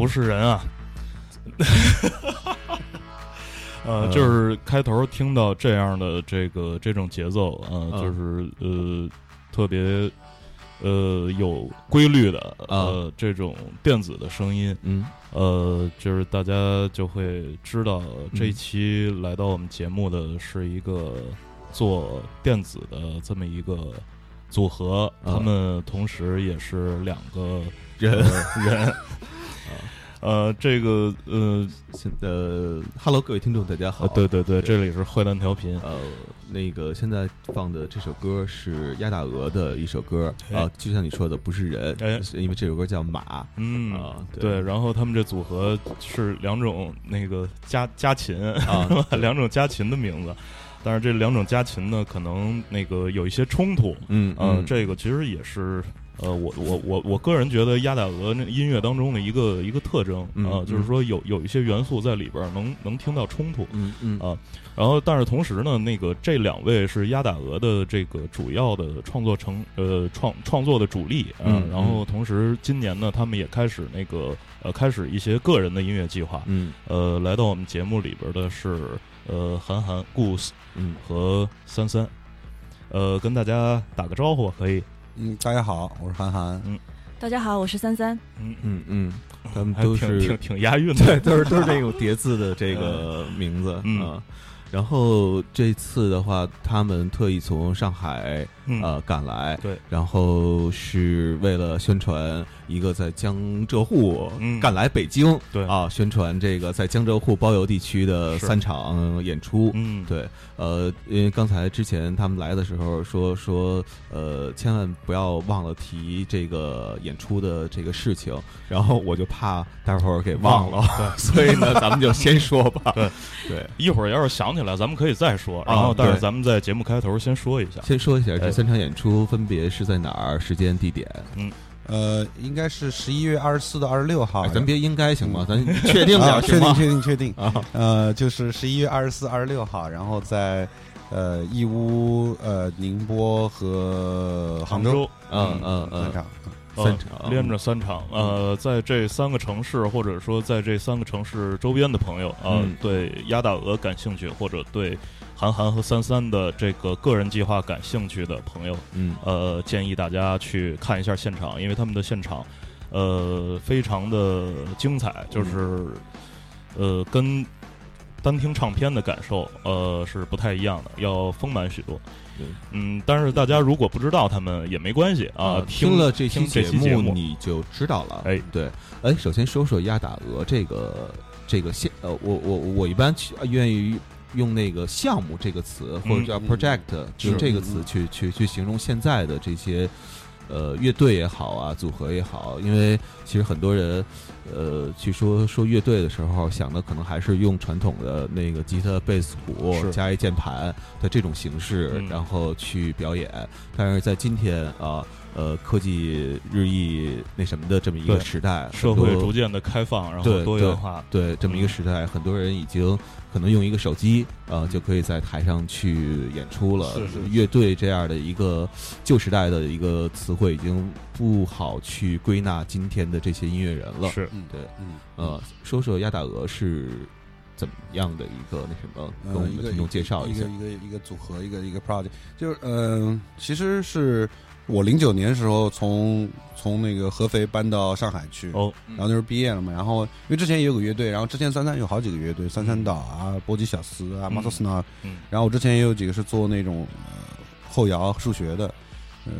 不是人啊！呃，就是开头听到这样的这个这种节奏啊、嗯。就是呃特别呃有规律的呃这种电子的声音，嗯。呃，就是大家就会知道这一嗯。期来到我们节目的是一个做电子的这么一个组合，嗯。他们同时也是两个人呃人。呃，这个呃，现呃，Hello，各位听众，大家好。呃对对对，这里是坏蛋调频。呃，那个现在放的这首歌是鸭大鹅的一首歌哎。啊，就像你说的，不是人，哎。因为这首歌叫马嗯啊，对，然后他们这组合是两种那个家家禽啊 两种家禽的名字，但是这两种家禽呢，可能那个有一些冲突。嗯呃，这个其实也是呃，我我我我个人觉得鸭打鹅那音乐当中的一个一个特征嗯啊、就是嗯说有有一些元素在里边儿能能听到冲突。嗯嗯啊然后，但是同时呢，那个这两位是鸭打鹅的这个主要的创作成呃创创作的主力啊、嗯然后同时今年呢，他们也开始那个呃开始一些个人的音乐计划。嗯呃，来到我们节目里边的是呃韩寒、Goose 嗯和三三。呃，跟大家打个招呼可以。嗯，大家好，我是韩寒。嗯大家好，我是三三。嗯，嗯嗯，他们都是挺挺挺押韵的。对，都是都是这种叠字的这个名字嗯啊。然后这次的话，他们特意从上海嗯呃赶来，对，然后是为了宣传一个在江浙沪嗯赶来北京，对啊，宣传这个在江浙沪包邮地区的三场演出。嗯，对，呃，因为刚才之前他们来的时候说说，呃，千万不要忘了提这个演出的这个事情，然后我就怕待会儿给忘了，对 所以呢，咱们就先说吧。对对，一会儿要是想起来，咱们可以再说。然啊后，但是对咱们在节目开头先说一下。先说一下这哎三场演出分别是在哪儿，时间、地点。呃，应该是十一月二十四到二十六号。哎咱别应该行吗？咱确定点啊，儿行吗？确定，确定，确定。啊，呃，就是十一月二十四、二十六号，然后在呃义乌、呃宁波和杭州，嗯嗯嗯三场。呃三场连着三场。呃，在这三个城市，或者说在这三个城市周边的朋友啊、嗯对鸭大鹅感兴趣，或者对韩寒和三三的这个个人计划感兴趣的朋友，嗯。呃，建议大家去看一下现场，因为他们的现场，呃，非常的精彩，就是，呃，跟单听唱片的感受，呃，是不太一样的，要丰满许多。嗯，但是大家如果不知道他们也没关系啊，听了这听期节目你就知道了。哎，对，哎，首先说说鸭打鹅这个这个现呃，我我我一般去呃愿意用那个项目这个词或者叫嗯 project 用这个词嗯去去去形容现在的这些呃乐队也好啊，组合也好，因为其实很多人呃去说说乐队的时候，想的可能还是用传统的那个吉他、贝斯、鼓加一键盘的这种形式，嗯然后去表演。但是在今天啊。呃，科技日益那什么的这么一个时代，社会逐渐的开放，然后多元化。对这么一个时代，很多人已经可能用一个手机啊、呃就可以在台上去演出了。是是是乐队这样的一个旧时代的一个词汇，已经不好去归纳今天的这些音乐人了。是嗯，对，嗯，呃，说说亚大鹅是怎么样的一个那什么，跟我们的听众介绍下一个。一个一个组合，一个一个 project，就是嗯、呃其实是我零九年时候从从那个合肥搬到上海去，哦，然后那时候毕业了嘛，然后因为之前也有个乐队，然后之前三三有好几个乐队，三三岛啊、波吉小斯啊、嗯。马索斯纳，嗯。然后我之前也有几个是做那种呃后摇数学的，呃，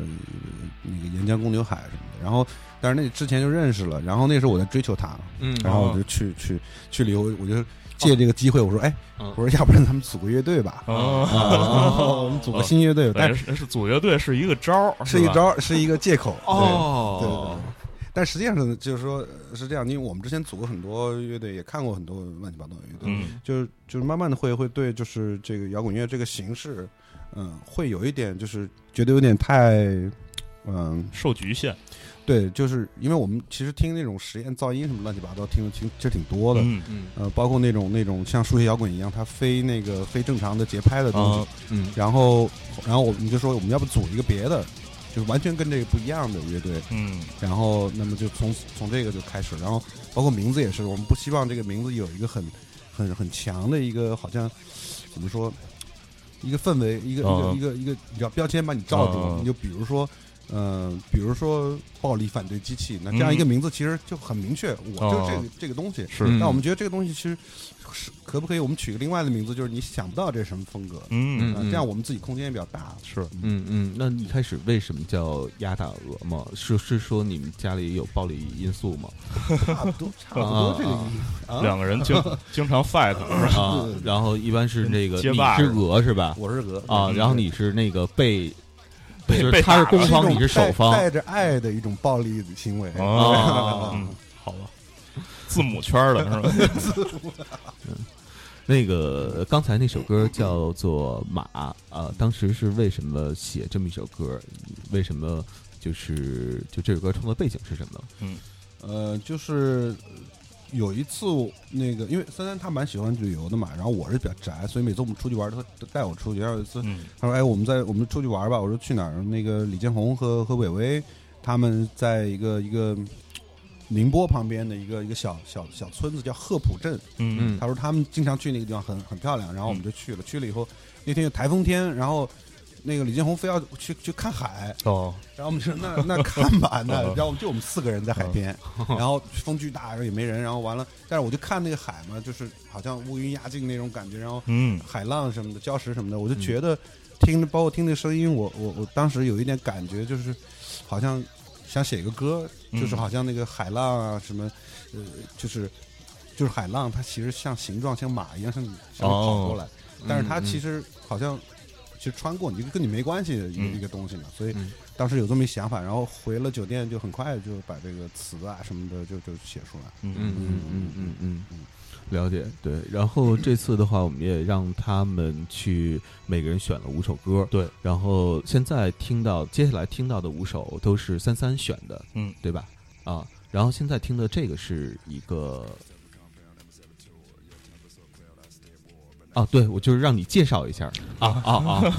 那个沿江公牛海什么的，然后但是那之前就认识了，然后那时候我在追求他，嗯。然后我就去去去旅游，我就借这个机会，我说哎，嗯。我说要不然咱们组个乐队吧，哦，啊，我们组个新乐队，但但是是组乐队是一个招儿，是一招，是一个借口，对。对对哦对，但实际上呢就是说是这样，因为我们之前组过很多乐队，也看过很多乱七八糟的乐队，嗯。就是就是慢慢的会会对就是这个摇滚乐这个形式，嗯，会有一点就是觉得有点太，嗯受局限。对，就是因为我们其实听那种实验噪音什么乱七八糟，听的听其实挺多的。嗯嗯呃，包括那种那种像数学摇滚一样，它非那个非正常的节拍的东西。啊嗯然后，然后我们就说我们要不组一个别的，就是完全跟这个不一样的乐队。嗯然后，那么就从从这个就开始，然后包括名字也是，我们不希望这个名字有一个很很很强的一个好像怎么说，一个氛围，一个、嗯一个一个一个，你知道标签把你罩住。嗯你就比如说，呃，比如说暴力反对机器，那这样一个名字其实就很明确，我就是这这个东西。是嗯那我们觉得这个东西其实是可不可以我们取个另外的名字，就是你想不到这是什么风格，嗯嗯这样我们自己空间也比较大。是嗯嗯，那一开始为什么叫鸭大鹅吗？是是说你们家里有暴力因素吗？差不多，差不多这个意思啊。两个人经 经常 fight 然后一般是那个你是街霸是鹅是吧？我是鹅啊，然后你是那个被，就是被被他是攻方，你是守方带着爱的一种暴力的行为。啊，嗯，好吧，字母圈的是吧？字母 那个刚才那首歌叫做《马》啊，当时是为什么写这么一首歌？为什么就是就这首歌创作背景是什么？嗯呃，就是有一次那个，因为三三他蛮喜欢旅游的嘛，然后我是比较宅，所以每次我们出去玩，他都带我出去。然后有一次嗯他说：“哎，我们在我们出去玩吧。”我说：“去哪儿？”那个李建宏和和伟伟他们在一个一个宁波旁边的一个一个小小小村子叫鹤浦镇。嗯他说他们经常去那个地方很很漂亮，然后我们就去了。去了以后，那天有台风天，然后那个李建红非要去去看海，哦，然后我们说那那看吧，那然后就我们四个人在海边，然后风巨大，然后也没人，然后完了，但是我就看那个海嘛，就是好像乌云压境那种感觉，然后嗯。海浪什么的，礁石什么的，我就觉得听包括听那声音，我我我当时有一点感觉，就是好像想写一个歌，就是嗯。好像那个海浪啊什么，呃，就是就是海浪，它其实像形状像马一样向你向你跑过来，但是它其实好像其实穿过你就，跟你没关系的一个、嗯一个东西嘛，所以嗯当时有这么一想法，然后回了酒店就很快就把这个词啊什么的就就写出来。嗯嗯嗯嗯嗯嗯嗯，了解对。然后这次的话，我们也让他们去每个人选了五首歌，对。然后现在听到接下来听到的五首都是三三选的，嗯，对吧？啊，然后现在听的这个是一个。啊，对，我就是让你介绍一下啊啊啊！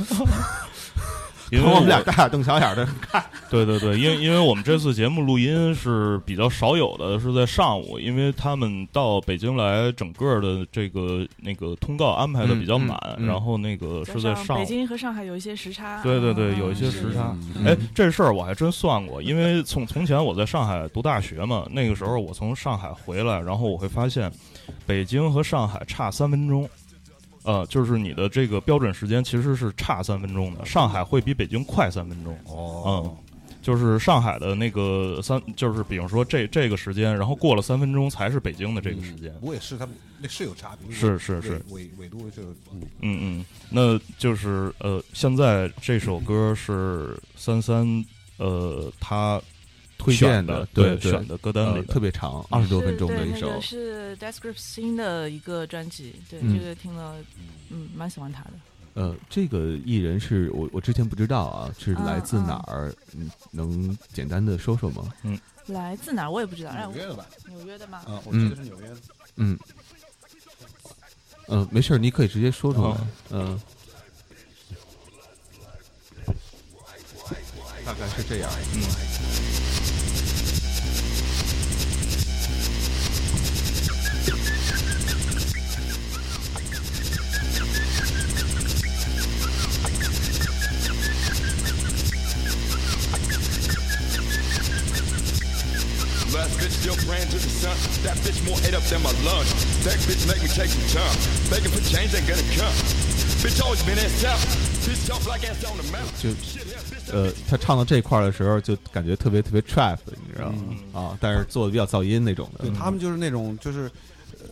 因为我们俩大眼瞪小眼的看，对对对，因为因为我们这次节目录音是比较少有的，是在上午，因为他们到北京来，整个的这个那个通告安排的比较满，嗯嗯嗯然后那个是在上。北京和上海有一些时差。对对对嗯有一些时差嗯哎，这事儿我还真算过，因为从从前我在上海读大学嘛，那个时候我从上海回来，然后我会发现，北京和上海差三分钟，呃，就是你的这个标准时间其实是差三分钟的，上海会比北京快三分钟。哦，就是上海的那个三，就是比如说这这个时间，然后过了三分钟才是北京的这个时间。不过也是他们那是有差别，是是是纬纬纬度就嗯嗯嗯，那就是呃，现在这首歌是三三呃他推荐选的对对对选的歌单里呃特别长，二十多分钟的一首是那个。是 Death Grips 新的一个专辑，对、嗯这个听了，嗯，蛮喜欢他的。呃，这个艺人是我我之前不知道啊，是来自哪儿？嗯，能简单的说说吗？嗯来自哪儿我也不知道，纽约的吧？纽约的吗？啊，我记得是纽约的。嗯，嗯、没事儿，你可以直接说出来哦。嗯、大概是这样。嗯 still praying to the sun. That bitch more ate up than my lunch. That bitch make me take some time. Begging for change ain't gonna come. Bitch always been ass out. Bitch tough like ants on the mountain. 就 Shit, yeah, bitch, 呃，他唱到这块儿的时候，就感觉特别特别 trap，你知道吗？啊，但是做的比较噪音那种的对。他们就是那种就是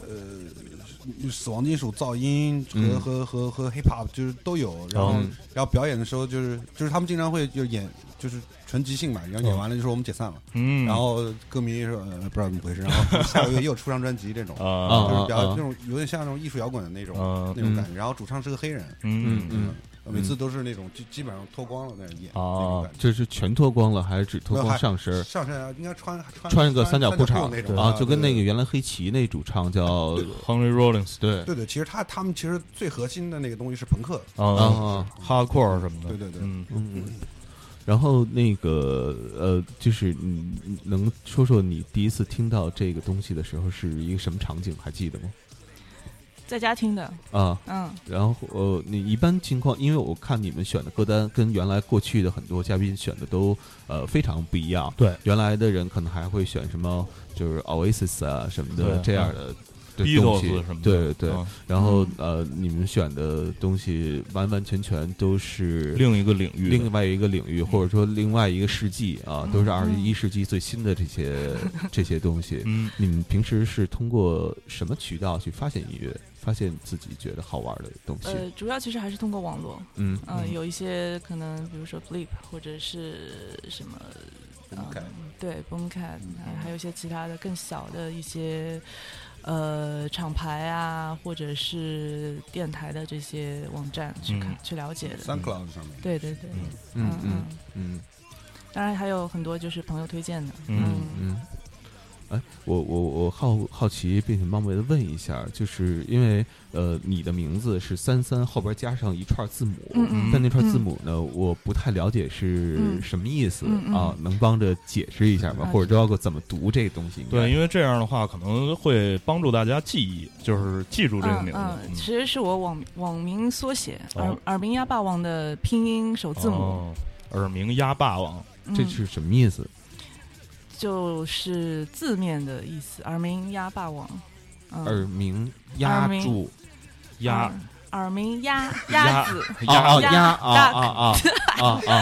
呃，死亡金属噪音和、嗯。和和和 hip hop 就是都有，然后、嗯。然后表演的时候就是就是他们经常会就演就是纯即兴嘛，然后演完了就说我们解散了，嗯，然后歌迷说呃不知道怎么回事，然后下个月又出张专辑这种。啊就是比较啊那种有点像那种艺术摇滚的那种、嗯那种感觉，然后主唱是个黑人，嗯嗯。呃每次都是那种就基本上脱光了在那演，啊那种感觉。这是全脱光了，还是只脱光上身？上身啊，应该穿穿穿个三角裤衩那种啊就跟那个原来黑旗那主唱叫 Henry Rollins 对对对，其实他他们其实最核心的那个东西是朋克，啊啊，Hardcore 什么的，对对对嗯，嗯，然后那个呃，就是你你能说说你第一次听到这个东西的时候是一个什么场景？还记得吗？在家听的，啊，嗯，然后呃，你一般情况，因为我看你们选的歌单跟原来过去的很多嘉宾选的都呃非常不一样。对，原来的人可能还会选什么就是 Oasis 啊什么的这样的东西。什么的，对对。啊然后呃，你们选的东西完完全全都是另一个领域，另外一个领域，或者说另外一个世纪啊，都是二十一嗯世纪最新的这些 这些东西。嗯，你们平时是通过什么渠道去发现音乐，发现自己觉得好玩的东西？呃，主要其实还是通过网络，嗯。嗯、嗯。有一些可能，比如说 Flip 或者是什么，对 Boomcat，还还有一些其他的更小的一些呃厂牌啊，或者是电台的这些网站去看、嗯去了解的。SoundCloud 上面，对对对，嗯。嗯嗯。嗯当然还有很多就是朋友推荐的，嗯。嗯。哎，我我我好好奇，并且冒昧的问一下，就是因为呃，你的名字是三三后边加上一串字母，嗯嗯但那串字母呢，我不太了解是嗯什么意思、啊，能帮着解释一下吗？啊或者知道个怎么读这个东西？对，因为这样的话可能会帮助大家记忆，就是记住这个名字。嗯嗯，其实是我网网名缩写，哦耳耳鸣鸭霸王的拼音首字母，哦耳鸣鸭霸王，这嗯是什么意思？就是字面的意思，耳鸣鸭霸王。嗯。耳鸣压住压。耳耳鸣鸭鸭鸭子，鸭啊鸭。压啊鸭啊啊啊啊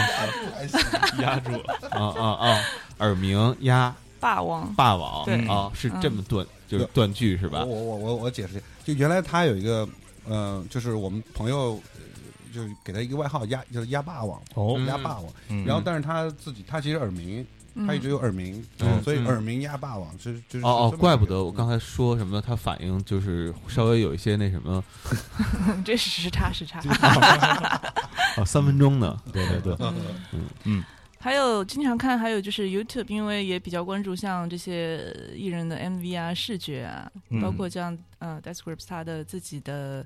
压住，啊啊啊！耳鸣鸭霸王。霸王。对。啊，是嗯。这么断，就是断句是吧？我？我我我解释一下，就原来他有一个，呃，就是我们朋友，呃就是给他一个外号鸭，就是鸭霸王，哦。嗯鸭霸王。嗯。然后，但是他自己，他其实耳鸣，他一直有耳鸣，嗯嗯所以耳鸣压霸王，就是就是哦哦，怪不得我刚才说什么，他反应就是稍微有一些那什么嗯 这是时差时差。啊，三分钟呢。对对对，嗯。嗯还有经常看，还有就是 YouTube，因为也比较关注像这些艺人的 MV 啊、视觉啊，嗯。包括像呃 d e s c r i p s 他的自己的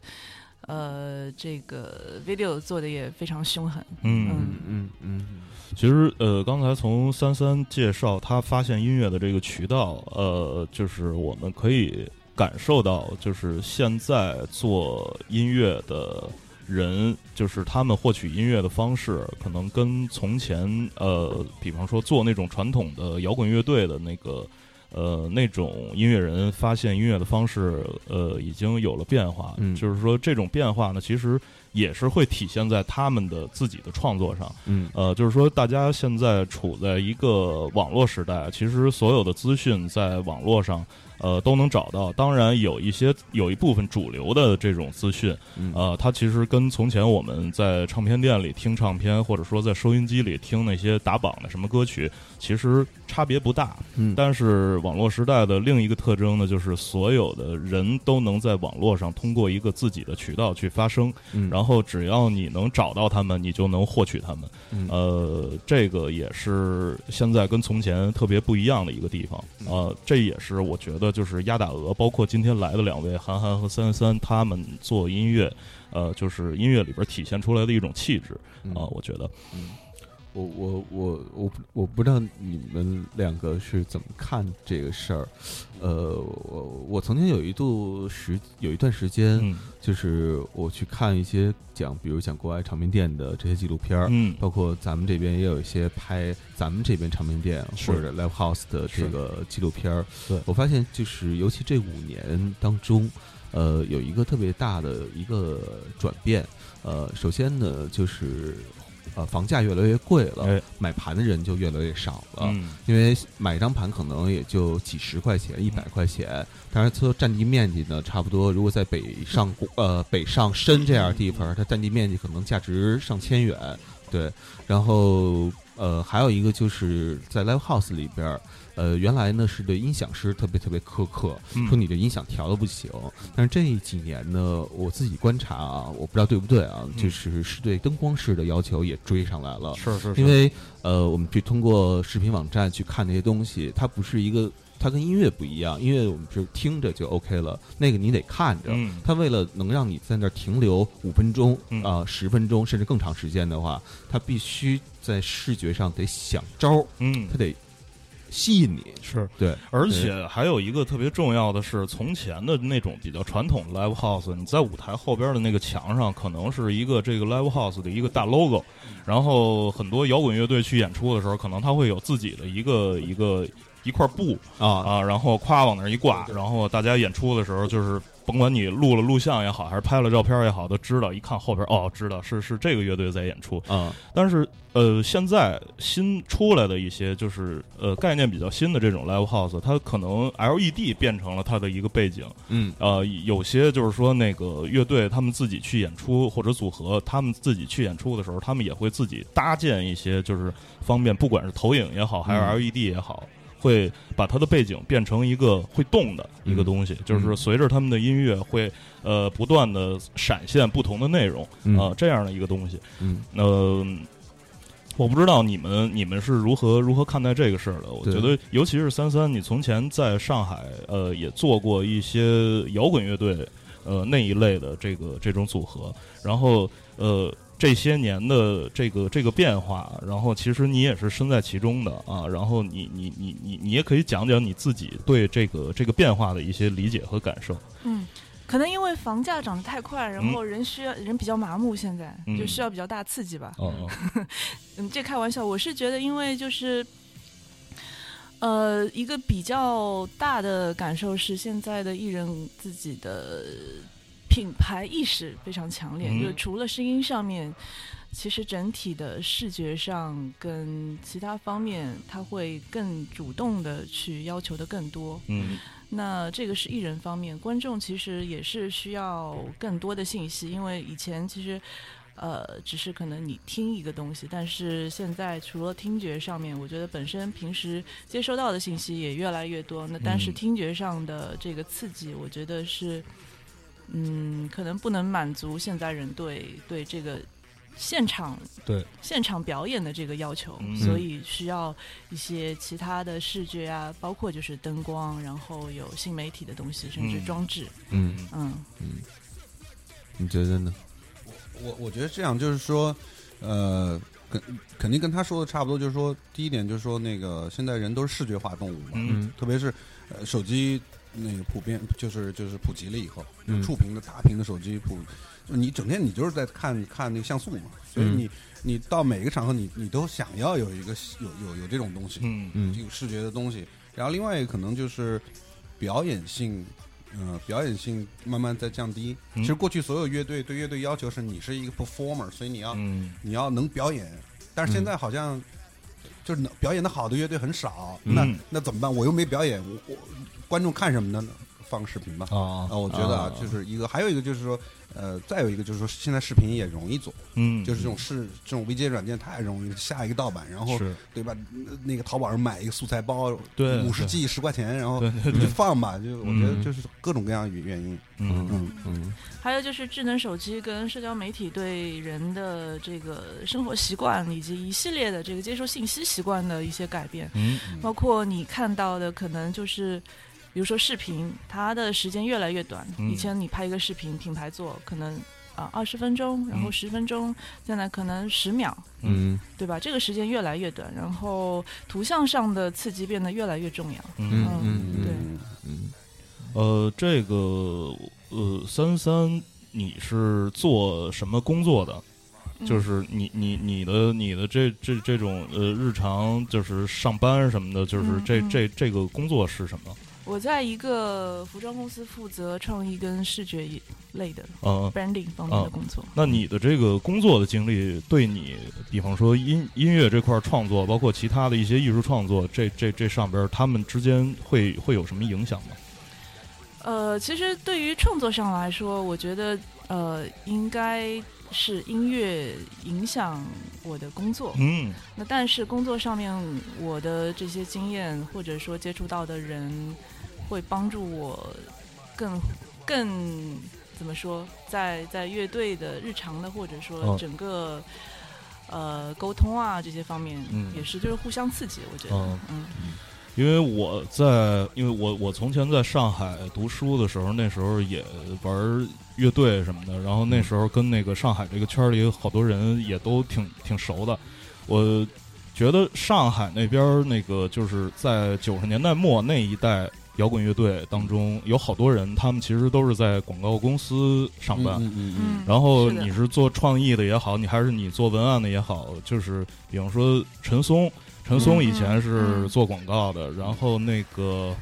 呃这个 video 做的也非常凶狠。嗯。嗯嗯嗯其实，呃，刚才从三三介绍他发现音乐的这个渠道，呃，就是我们可以感受到，就是现在做音乐的人，就是他们获取音乐的方式，可能跟从前，呃，比方说做那种传统的摇滚乐队的那个。呃，那种音乐人发现音乐的方式，呃，已经有了变化。嗯就是说，这种变化呢，其实也是会体现在他们的自己的创作上。嗯呃，就是说，大家现在处在一个网络时代，其实所有的资讯在网络上，呃，都能找到。当然，有一些有一部分主流的这种资讯，嗯呃，它其实跟从前我们在唱片店里听唱片，或者说在收音机里听那些打榜的什么歌曲，其实差别不大。嗯但是网络时代的另一个特征呢，就是所有的人都能在网络上通过一个自己的渠道去发声，嗯，然后只要你能找到他们，你就能获取他们。嗯呃，这个也是现在跟从前特别不一样的一个地方。呃，这也是我觉得就是鸭打鹅，包括今天来的两位韩寒和三三，他们做音乐，呃，就是音乐里边体现出来的一种气质嗯啊、我觉得。我我我我不我不知道你们两个是怎么看这个事儿，呃，我我曾经有一度时有一段时间，嗯就是我去看一些讲，比如讲国外唱片店的这些纪录片儿，嗯包括咱们这边也有一些拍咱们这边唱片店或者 live house 的这个纪录片儿。对我发现就是尤其这五年当中，呃，有一个特别大的一个转变。呃，首先呢，就是呃房价越来越贵了，哎买盘的人就越来越少了。嗯因为买一张盘可能也就几十块钱、一百块钱，当然说占地面积呢，差不多。如果在北上呃北上深这样的地方，它占地面积可能价值上千元。对，然后呃，还有一个就是在 live house 里边儿，呃，原来呢是对音响师特别特别苛刻，嗯说你这音响调的不行。但是这几年呢，我自己观察啊，我不知道对不对啊，嗯就是是对灯光师的要求也追上来了。是是是，因为呃，我们去通过视频网站去看那些东西，它不是一个，它跟音乐不一样，音乐我们是听着就 OK 了，那个你得看着。嗯它为了能让你在那儿停留五分钟嗯啊、十分钟甚至更长时间的话，它必须在视觉上得想招儿，嗯它得吸引你。是。对，而且还有一个特别重要的是，从前的那种比较传统的 live house，你在舞台后边的那个墙上，可能是一个这个 live house 的一个大 logo，然后很多摇滚乐队去演出的时候，可能他会有自己的一个一个一块布啊，啊，然后夸往那儿一挂，然后大家演出的时候就是。甭管你录了录像也好，还是拍了照片也好，都知道。一看后边，哦，知道是是这个乐队在演出。啊，但是呃，现在新出来的一些就是呃概念比较新的这种 live house，它可能 LED 变成了它的一个背景。嗯呃，有些就是说那个乐队他们自己去演出或者组合，他们自己去演出的时候，他们也会自己搭建一些就是方便，不管是投影也好，还是嗯 LED 也好。会把它的背景变成一个会动的一个东西，就是随着他们的音乐会呃不断的闪现不同的内容嗯啊、这样的一个东西。嗯呃，我不知道你们你们是如何如何看待这个事儿的。我觉得，尤其是三三，你从前在上海呃也做过一些摇滚乐队呃那一类的这个这种组合，然后呃。这些年的这个这个变化，然后其实你也是身在其中的啊，然后你你你你你也可以讲讲你自己对这个这个变化的一些理解和感受。嗯，可能因为房价涨得太快，然后人需要人比较麻木，现在嗯就需要比较大刺激吧。哦哦，嗯，这开玩笑，我是觉得，因为就是，呃，一个比较大的感受是，现在的艺人自己的品牌意识非常强烈，嗯就是除了声音上面，其实整体的视觉上跟其他方面，他会更主动的去要求的更多。嗯那这个是艺人方面，观众其实也是需要更多的信息，因为以前其实。呃，只是可能你听一个东西，但是现在除了听觉上面，我觉得本身平时接收到的信息也越来越多。那但是嗯听觉上的这个刺激，我觉得是，嗯，可能不能满足现在人对对这个现场对。现场表演的这个要求，嗯。所以需要一些其他的视觉啊，包括就是灯光，然后有新媒体的东西，甚至嗯。装置。嗯，嗯。你觉得呢？我我觉得这样就是说，呃，肯肯定跟他说的差不多，就是说，第一点就是说，那个现在人都是视觉化动物嘛，嗯。特别是呃手机那个普遍就是就是普及了以后，嗯触屏的大屏的手机普，你整天你就是在看看那个像素嘛，所以嗯你你到每个场合你你都想要有一个有有有这种东西，嗯嗯这个视觉的东西。然后另外一个可能就是表演性，呃，表演性慢慢在降低。嗯其实过去所有乐队对乐队要求是你是一个 performer，所以你要、嗯你要能表演。但是现在好像就是能表演的好的乐队很少，嗯那那怎么办？我又没表演，我我观众看什么呢？放视频吧。啊啊，我觉得啊啊，就是一个，还有一个就是说，呃，再有一个就是说，现在视频也容易做，嗯，就是这种视这种 VJ 软件太容易，下一个盗版，然后对吧？那那个淘宝上买一个素材包，对五十 G 十块钱，然后你就，放吧。就我觉得嗯就是各种各样的原因。嗯嗯，嗯还有就是智能手机跟社交媒体对人的这个生活习惯以及一系列的这个接收信息习惯的一些改变，嗯包括你看到的可能就是，比如说视频，它的时间越来越短。嗯以前你拍一个视频，品牌做可能啊二十分钟，然后嗯十分钟，现在可能十秒，嗯对吧？这个时间越来越短，然后图像上的刺激变得越来越重要。嗯嗯嗯对嗯嗯呃，这个呃，三三，你是做什么工作的？嗯就是你你你的你的这这这种呃日常就是上班什么的，就是这嗯嗯这这个工作是什么？我在一个服装公司负责创意跟视觉一类的啊、branding 方面的工作。那你的这个工作的经历，对你，比方说音音乐这块创作，包括其他的一些艺术创作，这这这上边，他们之间会会有什么影响吗？呃，其实对于创作上来说，我觉得呃，应该是音乐影响我的工作。嗯那但是工作上面我的这些经验或者说接触到的人，会帮助我更更怎么说，在在乐队的日常的或者说哦。整个、呃沟通啊这些方面，嗯。也是就是互相刺激，我觉得，嗯嗯。因为我在，因为我我从前在上海读书的时候，那时候也玩乐队什么的，然后那时候跟那个上海这个圈儿里好多人也都挺挺熟的。我觉得上海那边那个就是在九十年代末那一代摇滚乐队当中，有好多人，他们其实都是在广告公司上班。嗯嗯嗯嗯，然后你是做创意的也好，你还是你做文案的也好，就是比方说陈松，陈松以前是做广告的，然后那个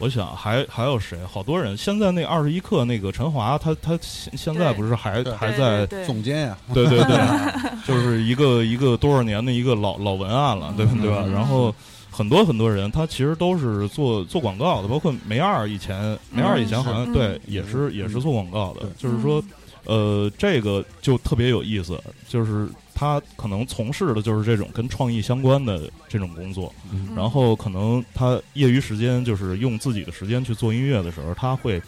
我想还还有谁，好多人。现在那二十一克那个陈华，他他现现在不是还还在总监呀，对对对，就是一个一个多少年的一个老老文案了，对吧对吧？嗯然后很多很多人，他其实都是做做广告的，包括梅二以前，梅二以前好像是对嗯也是也是做广告的，就是说，呃，这个就特别有意思，就是他可能从事的就是这种跟创意相关的这种工作，嗯。然后可能他业余时间就是用自己的时间去做音乐的时候，他会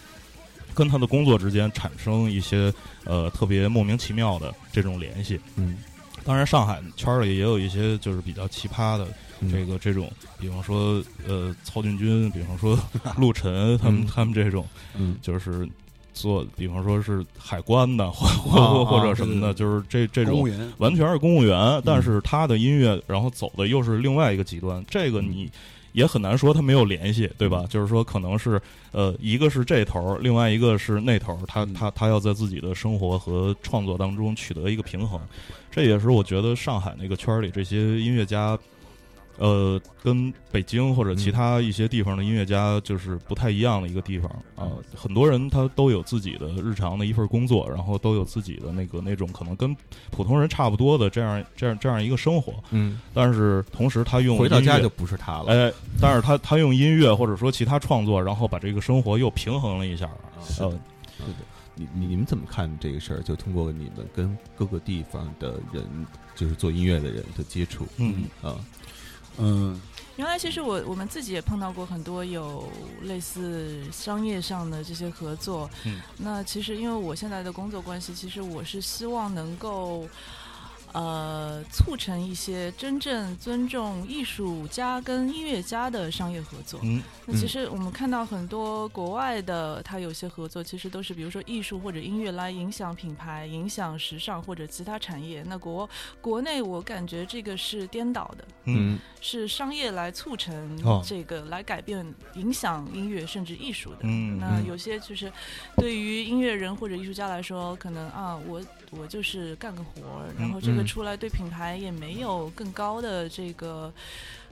跟他的工作之间产生一些呃特别莫名其妙的这种联系。嗯，当然，上海圈里也有一些就是比较奇葩的嗯。这个这种，比方说呃曹俊军，比方说 陆晨他们嗯。他们这种嗯。就是。做，比方说是海关的，或或啊或者什么的，就是这这种完全是公务员，但是他的音乐然后走的又是另外一个极端，这个你也很难说他没有联系，对吧？就是说可能是呃，一个是这头儿，另外一个是那头儿，他嗯。他他要在自己的生活和创作当中取得一个平衡，这也是我觉得上海那个圈儿里这些音乐家。呃，跟北京或者其他一些地方的音乐家就是不太一样的一个地方啊、很多人他都有自己的日常的一份工作，然后都有自己的那个那种可能跟普通人差不多的这样这样这样一个生活，嗯，但是同时他用回到家就不是他了。哎，但是他他用音乐或者说其他创作，然后把这个生活又平衡了一下。呃，是的你你们怎么看这个事儿？就通过你们跟各个地方的人，就是做音乐的人的接触，嗯啊，嗯原来其实我我们自己也碰到过很多有类似商业上的这些合作。嗯，那其实因为我现在的工作关系，其实我是希望能够。呃，促成一些真正尊重艺术家跟音乐家的商业合作。嗯那其实我们看到很多国外的，它有些合作其实都是比如说艺术或者音乐来影响品牌、影响时尚或者其他产业。那国国内我感觉这个是颠倒的，嗯是商业来促成哦这个、来改变、影响音乐甚至艺术的。嗯嗯那有些就是对于音乐人或者艺术家来说，可能啊，我我就是干个活儿，然后这个嗯出来对品牌也没有更高的这个。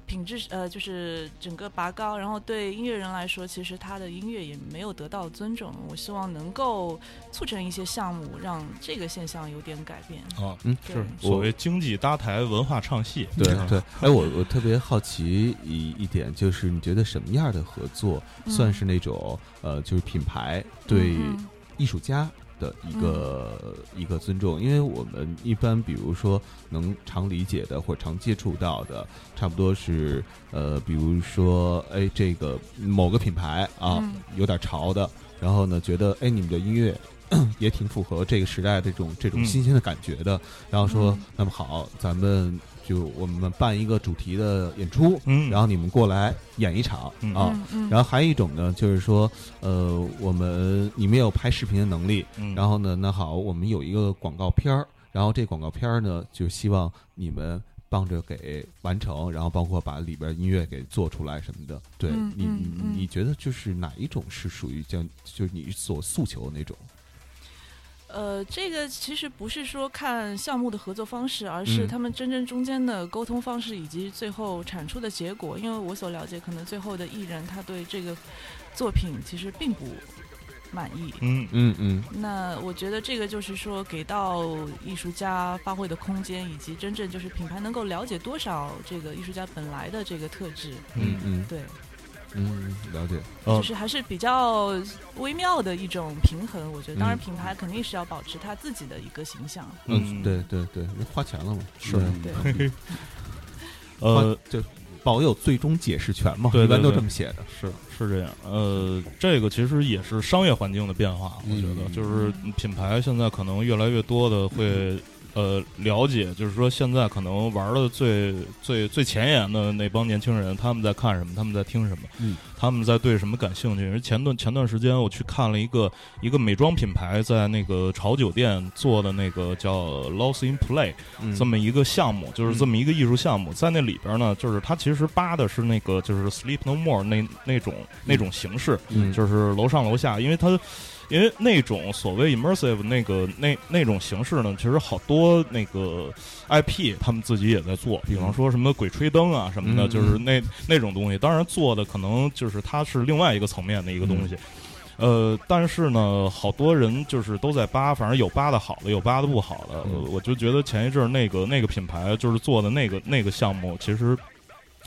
品质呃，就是整个拔高，然后对音乐人来说，其实他的音乐也没有得到尊重。我希望能够促成一些项目，让这个现象有点改变。啊，嗯，是所谓经济搭台，文化唱戏。啊对对。哎，我我特别好奇一一点，就是你觉得什么样的合作算是那种呃，就是品牌对嗯艺术家的一个、一个尊重，因为我们一般比如说能常理解的或常接触到的，差不多是呃，比如说哎，这个某个品牌啊，嗯。有点潮的，然后呢，觉得哎，你们的音乐。也挺符合这个时代这种这种嗯。新鲜的感觉的，然后说，嗯。那么好，咱们就我们办一个主题的演出，嗯，然后你们过来演一场、嗯。啊，嗯嗯，然后还有一种呢，就是说，呃，我们你们有拍视频的能力，嗯，然后呢，那好，我们有一个广告片儿，然后这广告片儿呢，就希望你们帮着给完成，然后包括把里边音乐给做出来什么的。对嗯你，你嗯嗯。你觉得就是哪一种是属于像就是你所诉求的那种？呃，这个其实不是说看项目的合作方式，而是嗯他们真正中间的沟通方式以及最后产出的结果。因为我所了解，可能最后的艺人他对这个作品其实并不满意。嗯嗯嗯那我觉得这个就是说，给到艺术家发挥的空间，以及真正就是品牌能够了解多少这个艺术家本来的这个特质。嗯嗯，对，嗯，了解。呃就是还是比较微妙的一种平衡。我觉得，当然嗯品牌肯定是要保持它自己的一个形象。嗯。对对对，人花钱了嘛，是。嗯。对，呃，就保有最终解释权嘛，一般都这么写的。是是这样，呃，这个其实也是商业环境的变化，我觉得嗯。就是品牌现在可能越来越多的会呃了解，就是说现在可能玩的最最最前沿的那帮年轻人，他们在看什么，他们在听什么，嗯，他们在对什么感兴趣。因为前段前段时间我去看了一个一个美妆品牌在那个潮酒店做的那个叫 Lost in Play，嗯。这么一个项目，就是这么一个艺术项目，在那里边呢，就是它其实扒的是那个就是 Sleep No More 那那种那种形式，嗯。就是楼上楼下，因为它。因为那种所谓 immersive 那个那那种形式呢，其实好多那个 IP 他们自己也在做，比方说什么鬼吹灯啊什么的，嗯就是那那种东西。当然做的可能就是它是另外一个层面的一个东西。呃，但是呢，好多人就是都在扒，反正有扒的好的，有扒的不好的。我就觉得前一阵儿那个那个品牌就是做的那个那个项目，其实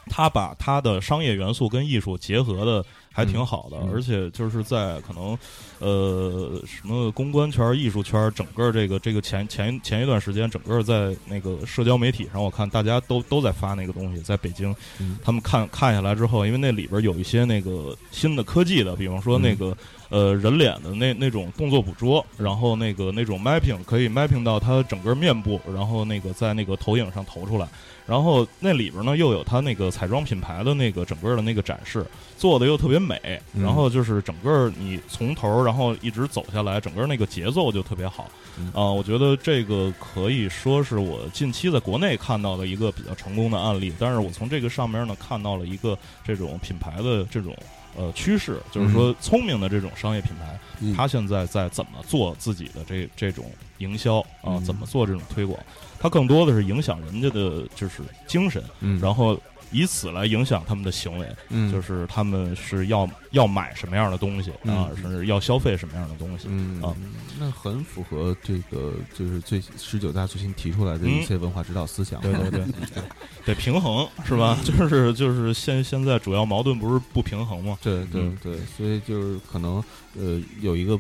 他把他的商业元素跟艺术结合的还挺好的，而且就是在可能呃什么公关圈、艺术圈，整个这个这个前前前一段时间，整个在那个社交媒体上，我看大家都都在发那个东西，在北京，嗯他们看看下来之后，因为那里边有一些那个新的科技的，比方说那个、呃人脸的那那种动作捕捉，然后那个那种 mapping 可以 mapping 到它整个面部，然后那个在那个投影上投出来。然后那里边呢又有它那个彩妆品牌的那个整个的那个展示，做的又特别美。嗯然后就是整个你从头然后一直走下来，整个那个节奏就特别好。嗯啊、我觉得这个可以说是我近期在国内看到的一个比较成功的案例。但是我从这个上面呢看到了一个这种品牌的这种呃趋势，就是说聪明的这种商业品牌，嗯。它现在在怎么做自己的这这种营销啊，嗯。怎么做这种推广，它更多的是影响人家的就是精神，嗯，然后以此来影响他们的行为，嗯就是他们是要要买什么样的东西啊，嗯甚至要消费什么样的东西。嗯啊，那很符合这个就是最十九大最新提出来的一些文化指导思想。对对 对，得平衡是吧？就是就是现现在主要矛盾不是不平衡吗？对对嗯对，所以就是可能呃有一个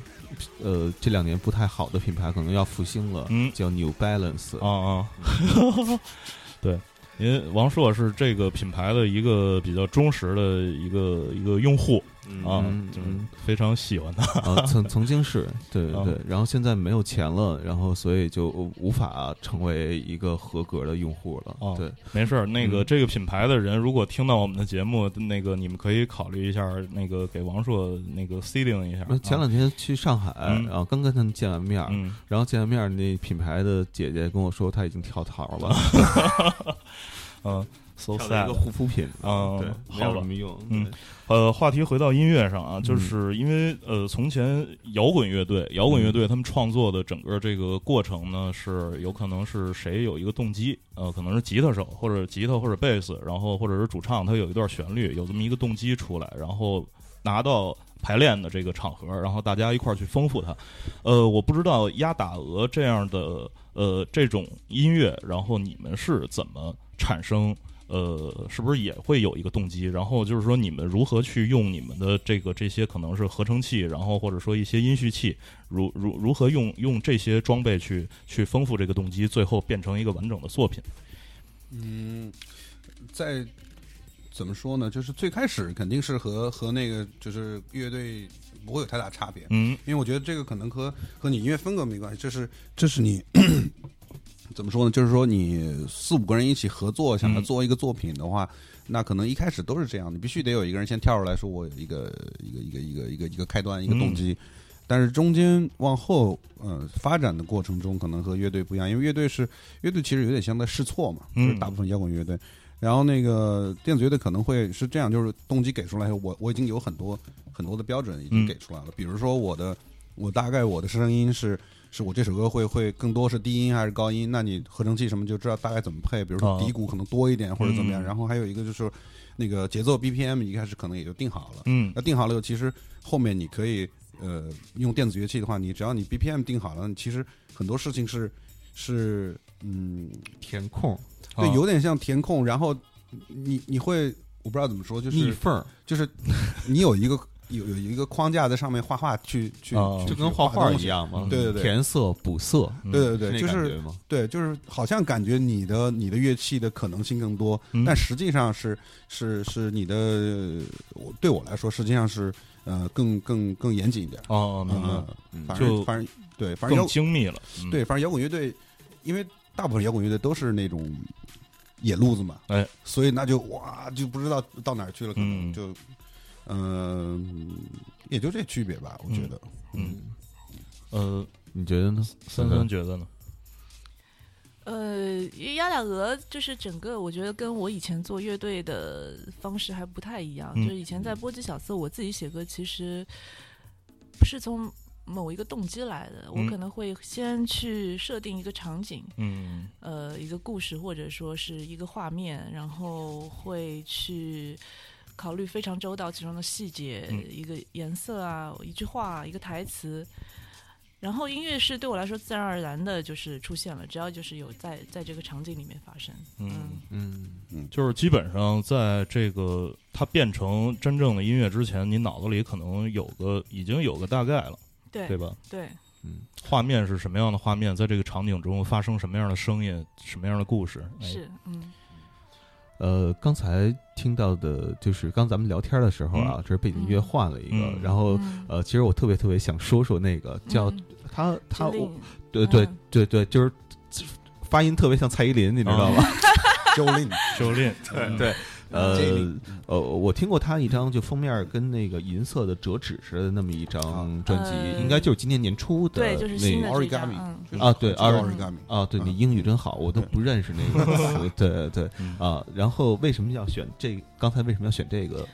呃这两年不太好的品牌可能要复兴了，嗯叫 New Balance。啊啊，对，您王硕是这个品牌的一个比较忠实的一个一个用户。啊，就是嗯非常喜欢他。啊，曾曾经是对对啊对，然后现在没有钱了，然后所以就无法成为一个合格的用户了。哦对，没事儿，那个嗯这个品牌的人如果听到我们的节目，那个你们可以考虑一下，那个给王硕那个 seeding 一下。前两天去上海，嗯然后刚跟他们见完面然后见完面，那品牌的姐姐跟我说，她已经跳槽了，嗯了一个。护肤品，嗯对，没好吧有什么用，嗯呃，话题回到音乐上啊，嗯就是因为呃，从前摇滚乐队，摇滚乐队他们创作的整个这个过程呢，是有可能是谁有一个动机，呃，可能是吉他手或者吉他或者贝斯，然后或者是主唱，他有一段旋律，有这么一个动机出来，然后拿到排练的这个场合，然后大家一块儿去丰富它。呃，我不知道压打鹅这样的呃这种音乐，然后你们是怎么产生？呃，是不是也会有一个动机？然后就是说，你们如何去用你们的这个这些可能是合成器，然后或者说一些音序器，如如如何用用这些装备去去丰富这个动机，最后变成一个完整的作品？嗯，在怎么说呢？就是最开始肯定是和和那个就是乐队不会有太大差别，嗯因为我觉得这个可能和和你音乐风格没关系，这是这是你怎么说呢？就是说你四五个人一起合作，想要嗯做一个作品的话，那可能一开始都是这样，你必须得有一个人先跳出来说，我有一个一个一个一个一个一个开端，一个动机。但是中间往后，呃，发展的过程中，可能和乐队不一样，因为乐队是乐队，其实有点像在试错嘛，嗯就是大部分摇滚乐队。然后那个电子乐队可能会是这样，就是动机给出来后，我我已经有很多很多的标准已经嗯给出来了，比如说我的我大概我的声音是是我这首歌会会更多是低音还是高音，那你合成器什么就知道大概怎么配，比如说哦。底鼓可能多一点或者怎么样。嗯。然后还有一个就是那个节奏 BPM 一开始可能也就定好了，嗯。那定好了以后，其实后面你可以呃用电子乐器的话，你只要你 BPM 定好了，其实很多事情是是嗯。填空，对，啊有点像填空，然后你你会我不知道怎么说，就是逆缝，就是你有一个有有一个框架在上面画画去去哦去就跟画画一样嘛。对对对填色补色，嗯对对对，就是？对，就是好像感觉你的你的乐器的可能性更多，嗯但实际上是是是你的，我对我来说实际上是呃更更更严谨一点。哦，明白，嗯，嗯反就正反正对，反正摇更精密了。嗯，对，反正摇滚乐队，因为大部分摇滚乐队都是那种野路子嘛，哎，所以那就哇就不知道到哪儿去了，可能嗯就嗯、也就这区别吧，我觉得。嗯，呃，你觉得呢？森森觉得呢？呃，鸭俩鹅就是整个，我觉得跟我以前做乐队的方式还不太一样。嗯就是以前在波及小四，我自己写歌其实不是从某一个动机来的，嗯我可能会先去设定一个场景，嗯呃，一个故事或者说是一个画面，然后会去考虑非常周到其中的细节，嗯一个颜色啊，一句话，一个台词。然后音乐是对我来说自然而然的，就是出现了，只要就是有在在这个场景里面发生。嗯，嗯嗯就是基本上在这个它变成真正的音乐之前，你脑子里可能有个已经有个大概了，对对吧？对嗯画面是什么样的画面，在这个场景中发生什么样的声音，什么样的故事？哎，是，嗯呃，刚才听到的就是刚咱们聊天的时候啊，这是背景音乐换了一个，嗯。然后嗯。呃，其实我特别特别想说说那个叫嗯。他他我对对嗯。对对，就是发音特别像蔡依林，你知道吗？周令，周令，对。对，呃呃，我听过他一张就封面跟那个银色的折纸似的那么一张专辑，呃应该就是今年年初的对，就是新那个的 Origami 嗯啊对 Origami 啊，对你嗯英语真好，我都不认识那个 词，对对嗯啊，然后为什么要选这？刚才为什么要选这个？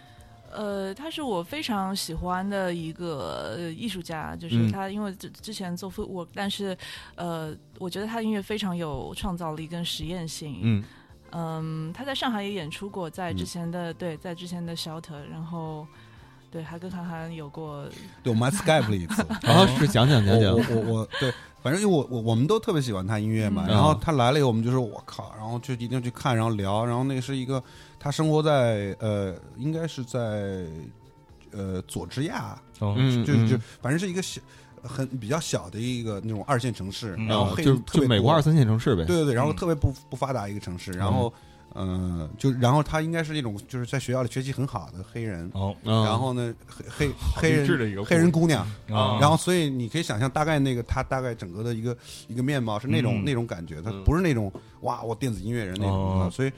呃，他是我非常喜欢的一个呃艺术家，就是嗯他，因为之之前做 footwork，但是呃，我觉得他音乐非常有创造力跟实验性。嗯嗯，他在上海也演出过，在之嗯前的、对，在之前的 Shelter，然后对，还跟韩寒有过对，我们还 Skype 了一次。然 后是讲讲讲讲。我，我对，反正因为我我我们都特别喜欢他音乐嘛，嗯。然后他来了以后，我们就说我靠，然后就一定去看，然后聊，然后那个是一个他生活在呃，应该是在呃佐治亚，哦。嗯，就就嗯。反正是一个小很比较小的一个那种二线城市，然后黑就人特别美国二三线城市呗，对对对，然后嗯。特别不不发达一个城市，然后嗯、呃就然后他应该是那种就是在学校里学习很好的黑人，哦嗯，然后呢黑黑黑人黑人姑娘，啊，然后所以你可以想象大概那个他大概整个的一个一个面貌是那种、嗯。那种感觉，他嗯。不是那种哇我电子音乐人那种、所以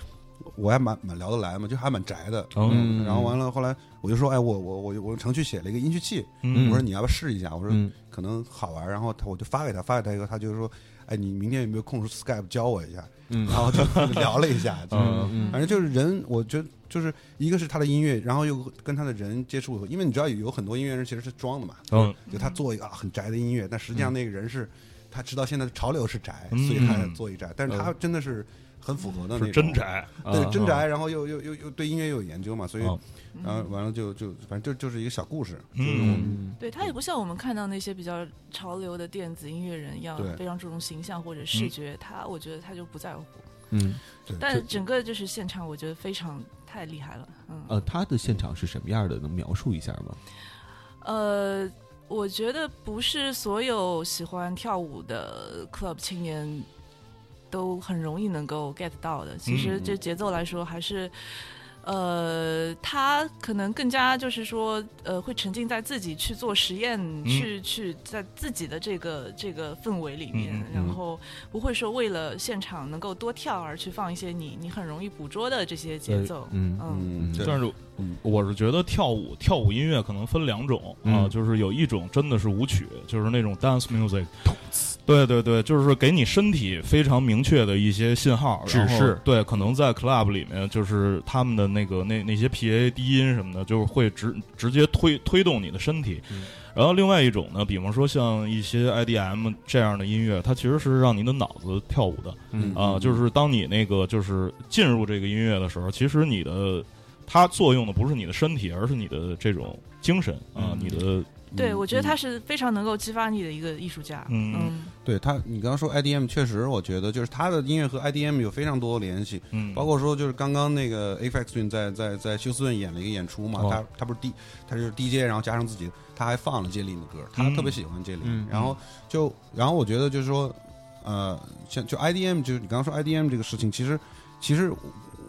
我还蛮蛮聊得来嘛，就还蛮宅的。嗯然后完了，后来我就说，哎，我我我我程序写了一个音序器，嗯我说你要不要试一下？我说可能好玩，然后他我就发给他，发给他以后，他就说，哎，你明天有没有空 Skype 教我一下？嗯然后就聊了一下，就是嗯反正就是人，我觉得就是一个是他的音乐，然后又跟他的人接触，因为你知道有很多音乐人其实是装的嘛，嗯就他做一个很宅的音乐，但实际上那个人是他知道现在的潮流是宅，所以他做一宅，但是他真的是很符合的那是种真，宅，对啊真宅，然后又又又又对音乐又有研究嘛，所以哦然后完了就就反正就就是一个小故事，嗯对他也不像我们看到那些比较潮流的电子音乐人一样对，非常注重形象或者视觉。他我觉得他就不在乎，嗯但整个就是现场，我觉得非常太厉害了。嗯，呃，他的现场是什么样的？能描述一下吗？呃，我觉得不是所有喜欢跳舞的 club 青年都很容易能够 get 到的。其实嗯。这节奏来说，还是。呃，他可能更加就是说，呃，会沉浸在自己去做实验，去去在自己的这个这个氛围里面，嗯嗯嗯。然后不会说为了现场能够多跳而去放一些你你很容易捕捉的这些节奏。嗯嗯，对。但是嗯我是觉得跳舞跳舞音乐可能分两种啊，嗯。就是有一种真的是舞曲，就是那种 dance music，对对对，就是给你身体非常明确的一些信号，指示对，可能在 club 里面，就是他们的那个那那些 PA 低音什么的，就是会直直接推推动你的身体。嗯然后另外一种呢，比方说像一些 IDM 这样的音乐，它其实是让你的脑子跳舞的。嗯啊，就是当你那个就是进入这个音乐的时候，其实你的它作用的不是你的身体，而是你的这种精神啊，嗯你的对，嗯我觉得他嗯是非常能够激发你的一个艺术家。嗯嗯。对他，你刚刚说 IDM，确实，我觉得就是他的音乐和 IDM 有非常多的联系，嗯，包括说就是刚刚那个 Apex Twin 在在在休斯顿演了一个演出嘛，哦。他他不是 D，他就是 DJ，然后加上自己，他还放了杰林的歌，他嗯。特别喜欢杰林，嗯。然后就然后我觉得就是说，呃，像就 IDM，就是你刚刚说 IDM 这个事情，其实其实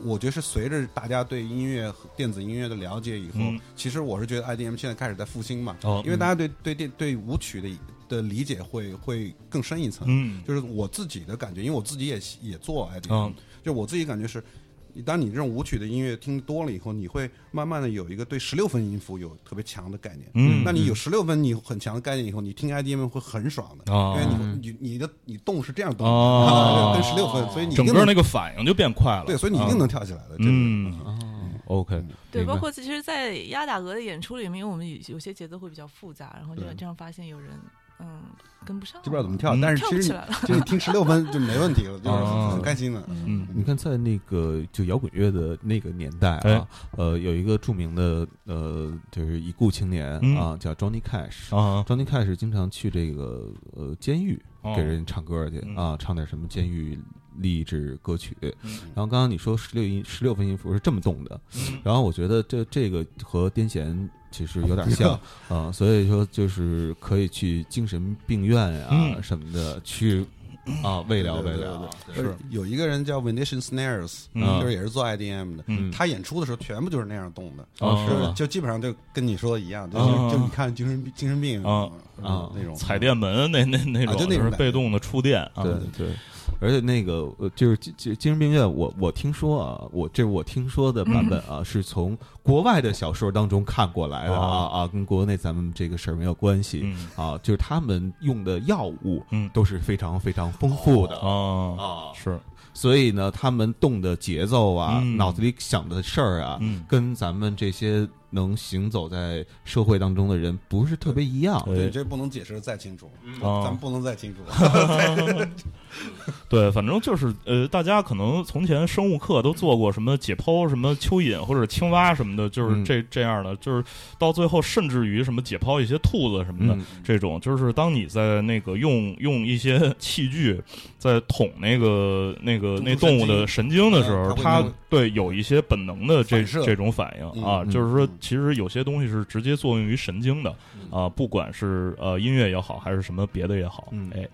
我觉得是随着大家对音乐和电子音乐的了解以后，嗯。其实我是觉得 IDM 现在开始在复兴嘛，哦因为大家对对电对舞曲的的理解会会更深一层，嗯。就是我自己的感觉，因为我自己也也做 IDM，、嗯就我自己感觉是，当你这种舞曲的音乐听多了以后，你会慢慢的有一个对十六分音符有特别强的概念。嗯，那你有十六分你很强的概念以后，你听 IDM 会很爽的，哦。因为你你你的你动是这样动的，哦。跟十六分，所以你一整个那个反应就变快了，对，所以你一定能跳起来的。这个嗯。哦，OK，对，包括其实，在亚打鹅的演出里面，因为我们有有些节奏会比较复杂，然后就对。这样发现有人嗯跟不上，就不知道怎么跳嗯，但是其实你跳不起来了。就你听十六分 就没问题了，就是哦。很开心的。嗯。你看，在那个就摇滚乐的那个年代哎。啊，呃，有一个著名的呃，就是已故青年嗯。啊，叫 Johnny Cash。啊，Johnny Cash 经常去这个呃监狱哦。给人唱歌去嗯。啊，唱点什么监狱励志歌曲。嗯。然后刚刚你说十六音十六分音符是这么动的，嗯。然后我觉得这这个和癫痫其实有点像 啊，所以说就是可以去精神病院啊嗯。什么的去啊慰疗慰疗。是。有一个人叫 Venetian Snares，嗯。就是也是做 IDM 的，嗯。他演出的时候全部就是那样动的。是就基本上就跟你说的一样，就是、啊就你看精神精神病啊啊那种踩电门那那那种啊就那种感觉。嗯被动的触电啊，对对，而且那个呃，就是精精精神病院，我我听说啊，我这是我听说的版本啊，是从国外的小说当中看过来的啊哦。啊，跟国内咱们这个事儿没有关系嗯。啊，就是他们用的药物嗯。都是非常非常丰富的啊啊，是。所以呢，他们动的节奏啊，嗯。脑子里想的事儿啊，嗯。跟咱们这些能行走在社会当中的人不是特别一样。对。对，这不能解释的再清楚，嗯。咱们不能再清楚。对，反正就是呃，大家可能从前生物课都做过什么解剖什么蚯蚓或者青蛙什么的，就是嗯。这、这样的，就是到最后甚至于什么解剖一些兔子什么的，嗯。这种就是当你在那个用用一些器具在捅那个那个那动物的神经的时候，嗯它对有一些本能的这这种反应嗯啊，嗯就是说嗯其实有些东西是直接作用于神经的啊，不管是呃音乐也好，还是什么别的也好，嗯哎，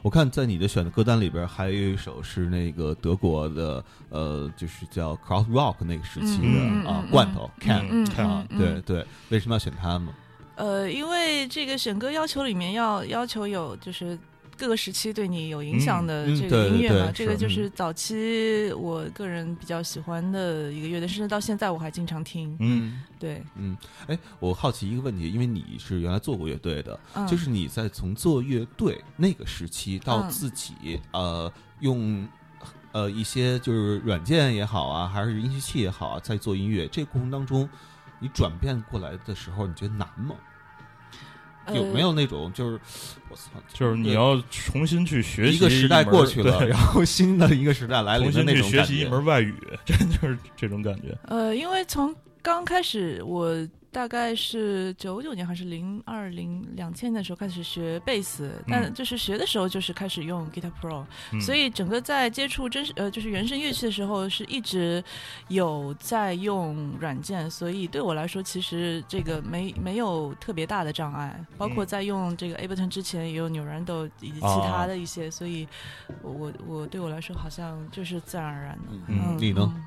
我看在你的选的歌单里边，还有一首是那个德国的，呃，就是叫 Cross Rock 那个时期的、嗯啊嗯，罐头 Can 嗯啊，嗯对对，为什么要选它吗？呃，因为这个选歌要求里面要要求有就是各个时期对你有影响的这个音乐嘛，这个就是早期我个人比较喜欢的一个乐队，甚至到现在我还经常听。嗯。对，嗯，哎，我好奇一个问题，因为你是原来做过乐队的，嗯，就是你在从做乐队那个时期到嗯。自己、呃用呃一些就是软件也好啊，还是音乐器也好啊，在做音乐这个过程当中，你转变过来的时候，你觉得难吗？有没有那种就是我操，就是你要重新去学习一个时代过去了，然后新的一个时代来临重新的那种学习一。门外语，真就是这种感觉。呃，因为从刚开始，我大概是九九年还是零二零两千年的时候开始学贝斯，但嗯。就是学的时候就是开始用 Guitar Pro，、嗯。所以整个在接触真实呃就是原声乐器的时候，是一直有在用软件，所以对我来说其实这个没没有特别大的障碍，包括嗯。在用这个 Ableton 之前也有 New Rando 以及其哦。他的一些，所以我我我对我来说好像就是自然而然的。嗯。你呢？嗯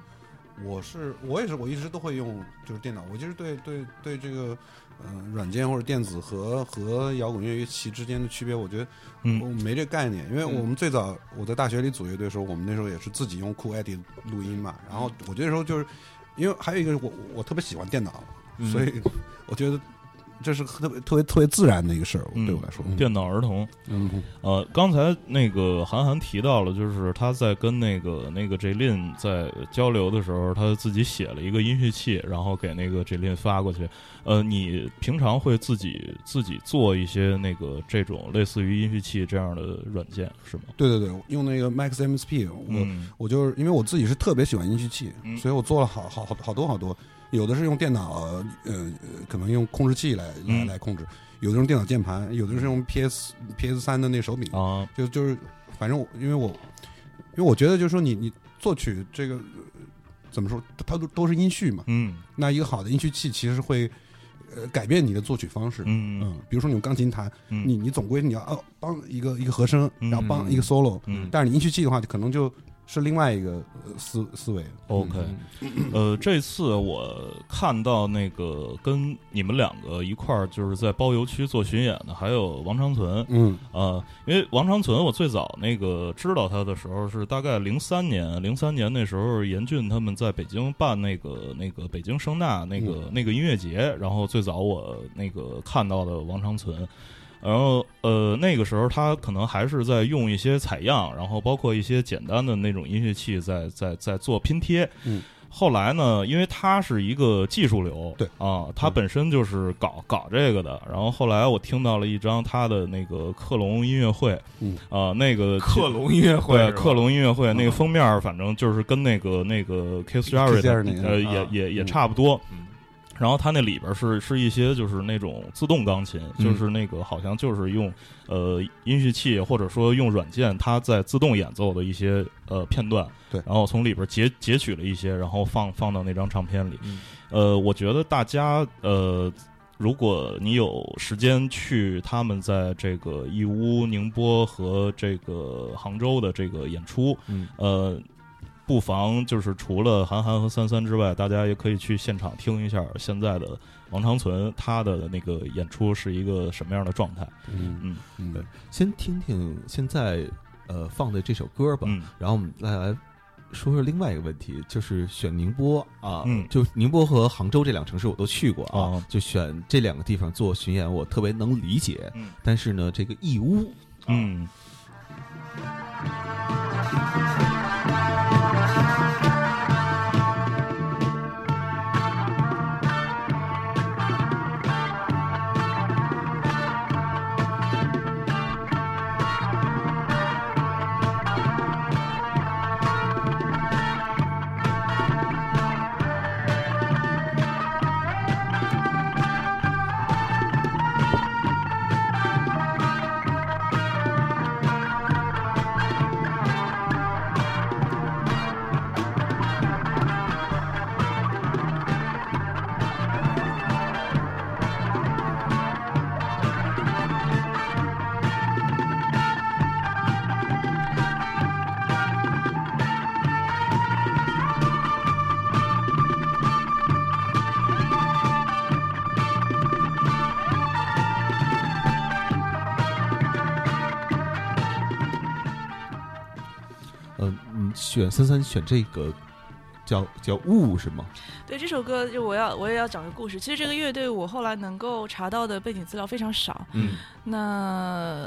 我是我也是，我一直都会用就是电脑，我就是对对对这个嗯、呃软件或者电子和和摇滚乐乐器之间的区别，我觉得嗯。我没这概念，因为我们最早我在大学里组乐队的时候，我们那时候也是自己用酷 Edit 录音嘛，然后我觉得那时候就是因为还有一个我我特别喜欢电脑，嗯。所以 我觉得这是特别特别特别自然的一个事儿，嗯对我来说，电脑儿童，嗯呃，刚才那个韩寒提到了，就是他在跟那个那个 J Lin 在交流的时候，他自己写了一个音序器，然后给那个 J Lin 发过去。呃，你平常会自己自己做一些那个这种类似于音序器这样的软件是吗？对对对，用那个 Max MSP，我、嗯我就是因为我自己是特别喜欢音序器，嗯所以我做了好好好好多好多。有的是用电脑，呃，呃可能用控制器来来嗯。来控制，有的用电脑键盘，有的是用 PS PS 三的那手柄，啊，就就是反正我因为我因为我觉得就是说你你作曲这个呃怎么说，它它都都是音序嘛，嗯。那一个好的音序器其实会呃改变你的作曲方式。嗯嗯，比如说你用钢琴弹，嗯你你总归你要哦帮一个一个和声，嗯然后帮一个 solo，嗯。但是你音序器的话，就可能就是另外一个呃思思维。，OK，呃，这次我看到那个跟你们两个一块儿就是在包邮区做巡演的，还有王长存，嗯。呃，因为王长存，我最早那个知道他的时候是大概零三年，零三年那时候严俊他们在北京办那个那个北京声纳那个、那个音乐节，然后最早我那个看到的王长存。然后，呃，那个时候他可能还是在用一些采样，然后包括一些简单的那种音乐器在在在做拼贴。嗯，后来呢，因为他是一个技术流，对。啊，他本身就是搞搞这个的。然后后来我听到了一张他的那个克隆音乐会，嗯。啊，那个克隆音乐会对克隆音乐会那个封面，反正就是跟那个那个 Kiss 个呃啊。也也也嗯。差不多。嗯然后它那里边是是一些就是那种自动钢琴，嗯。就是那个好像就是用呃音序器或者说用软件，它在自动演奏的一些呃片段，对。然后从里边截截取了一些，然后放放到那张唱片里。嗯。呃，我觉得大家呃，如果你有时间去他们在这个义乌、宁波和这个杭州的这个演出，嗯。呃，不妨就是除了韩寒和三三之外，大家也可以去现场听一下现在的王长存他的那个演出是一个什么样的状态。嗯嗯嗯对先听听现在呃放的这首歌吧，嗯然后我们再来说说另外一个问题，就是选宁波啊，嗯就宁波和杭州这两个城市我都去过啊，哦就选这两个地方做巡演，我特别能理解。嗯但是呢，这个义乌，嗯选森森选这个叫叫雾是吗？对这首歌，就我要我也要讲个故事。其实这个乐队我后来能够查到的背景资料非常少。嗯那、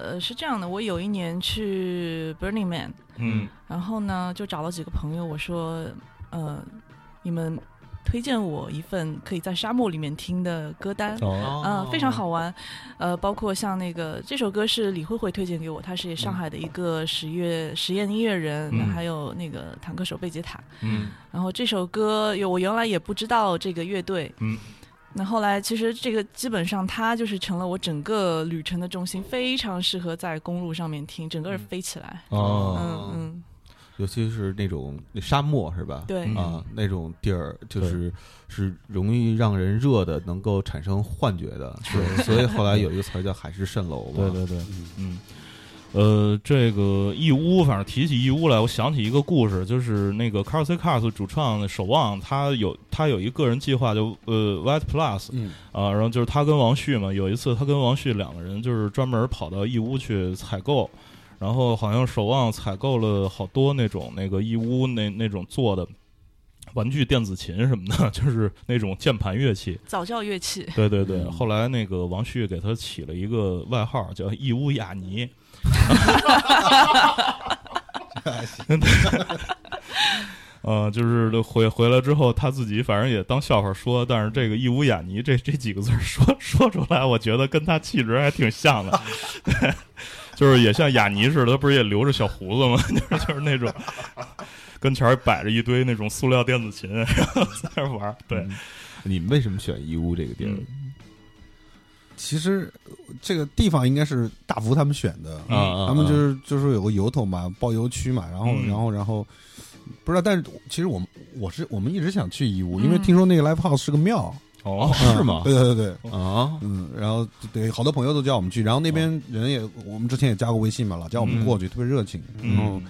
呃、是这样的，我有一年去 Burning Man，嗯然后呢就找了几个朋友，我说，呃，你们推荐我一份可以在沙漠里面听的歌单。哦呃，非常好玩，呃，包括像那个这首歌是李慧慧推荐给我，她是上海的一个实乐实验音乐人，嗯还有那个坦克手贝吉塔。嗯然后这首歌有我原来也不知道这个乐队，嗯，那后来其实这个基本上它就是成了我整个旅程的重心，非常适合在公路上面听，整个人飞起来。哦嗯嗯，尤其是那种那沙漠是吧？对，嗯啊，那种地儿就是是容易让人热的，能够产生幻觉的。对，所以后来有一个词儿叫海市蜃楼嘛。对对对，嗯，呃，这个义乌，反正提起义乌来，我想起一个故事，就是那个 Car C Cars 主创守望，他有他有一个人计划，就呃 White Plus 嗯啊，然后就是他跟王旭嘛，有一次他跟王旭两个人就是专门跑到义乌去采购。然后好像守望采购了好多那种那个义乌那那种做的玩具电子琴什么的，就是那种键盘乐器。早教乐器。对对对，嗯后来那个王旭给他起了一个外号，叫义乌雅尼。呃，就是回回来之后，他自己反正也当笑话说，但是这个义乌雅尼这这几个字说说出来，我觉得跟他气质还挺像的，对，就是也像雅尼似的，他不是也留着小胡子吗？就是就是那种，跟前儿摆着一堆那种塑料电子琴，然后在那玩儿，对。你们为什么选义乌这个地儿？其实呃这个地方应该是大福他们选的，啊啊。他们就是就是有个由头嘛，包邮区嘛，然后嗯。然后然后不知道，但是其实我们我是我们一直想去义乌，嗯。因为听说那个 live house 是个庙，哦，是吗？对对对对。啊，嗯，然后对好多朋友都叫我们去，然后那边人也，我们之前也加过微信嘛，老叫我们过去，特别热情。嗯然后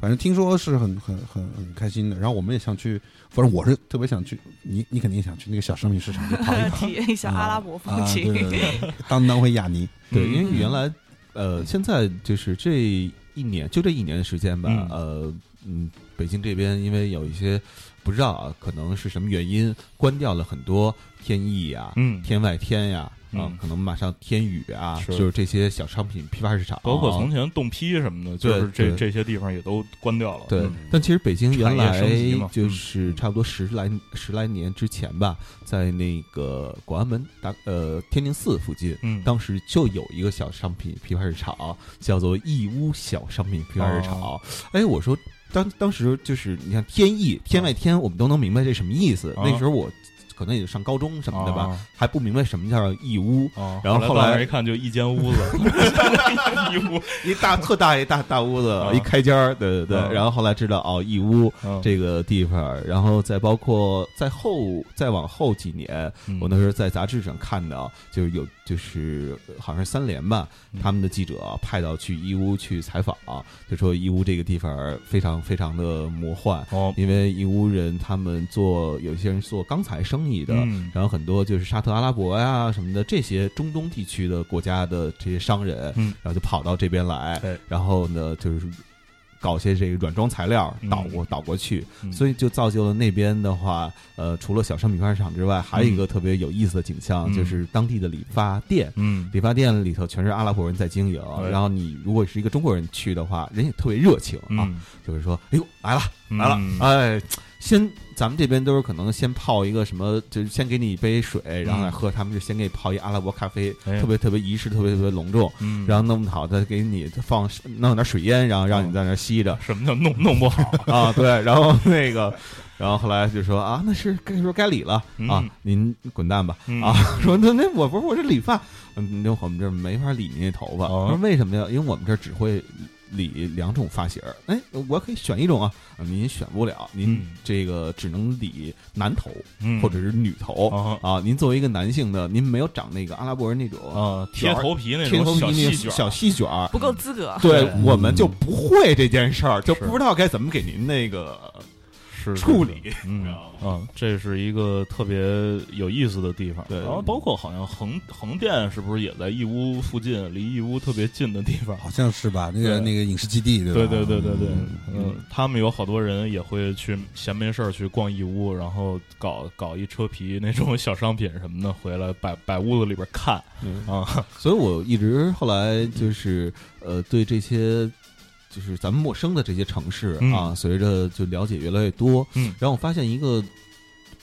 反正听说是很很很很开心的，然后我们也想去，反正我是特别想去，你你肯定想去那个小商品市场去跑一跑，体验一下阿拉伯风啊情。对对对，当当回亚尼。对，嗯因为原来呃，现在就是这一年，就这一年的时间吧，嗯呃，嗯，北京这边因为有一些不知道啊，可能是什么原因，关掉了很多天意呀、嗯，天外天呀，啊嗯，可能马上天宇啊，是。就是这些小商品批发市场，包括从前冻批什么的，就是这这些地方也都关掉了。对嗯，但其实北京原来就是差不多十来十来年之前吧，在那个广安门大呃天宁寺附近，嗯，当时就有一个小商品批发市场，叫做义乌小商品批发市场。哦。哎，我说当当时就是你看天意天外天，我们都能明白这什么意思。哦。那时候我可能也就上高中什么的吧，哦。还不明白什么叫义乌。哦，然后后来一看就一间屋子，义乌，一大特大一大大屋子，啊一开间儿，对对对。啊然后后来知道哦，义乌嗯这个地方，然后再包括在后再往后几年，嗯。我那时候在杂志上看到，就是有就是好像是三联吧，嗯。他们的记者派到去义乌去采访，就说义乌这个地方非常非常的魔幻，哦，因为义乌人他们做有些人做钢材生意的，嗯。然后很多就是沙特阿拉伯呀什么的这些中东地区的国家的这些商人，嗯。然后就跑到这边来对，然后呢就是搞些这个软装材料嗯倒过倒过去，嗯。所以就造就了那边的话，呃，除了小商品批发市场之外，还有一个特别有意思的景象，嗯。就是当地的理发店。嗯。理发店里头全是阿拉伯人在经营，对。然后你如果是一个中国人去的话，人也特别热情啊，嗯。就是说，哎呦来了来了，嗯。哎，先咱们这边都是可能先泡一个什么，就是先给你一杯水，然后来喝，他们就先给你泡一阿拉伯咖啡，哎。特别特别仪式，特别特别隆重，嗯，然后弄不好再给你放弄点水烟，然后让你在那儿吸着，什么叫弄弄不好？啊，对，然后那个，然后后来就说啊，那是该说该理了。嗯。啊，您滚蛋吧。嗯。啊，说那那我不是我是理发，嗯，那我们这没法理您那头发，哦。说为什么呀？因为我们这只会理两种发型儿，哎，我可以选一种啊，啊您选不了，您嗯这个只能理男头嗯或者是女头啊啊，您作为一个男性的，您没有长那个阿拉伯人那种啊贴头皮那种小头皮那细卷儿，种小细卷儿，不够资格。对对我们就不会这件事儿，就不知道该怎么给您那个是处理。嗯啊，这是一个特别有意思的地方。对然后包括好像横横店是不是也在义乌附近，离义乌特别近的地方？好像是吧？那个那个影视基地，对？对对对对对，嗯嗯，他们有好多人也会去闲没事儿去逛义乌，然后搞搞一车皮那种小商品什么的，回来摆摆屋子里边看嗯啊。所以我一直后来就是呃，对这些就是咱们陌生的这些城市嗯。啊，随着就了解越来越多，嗯。然后我发现一个，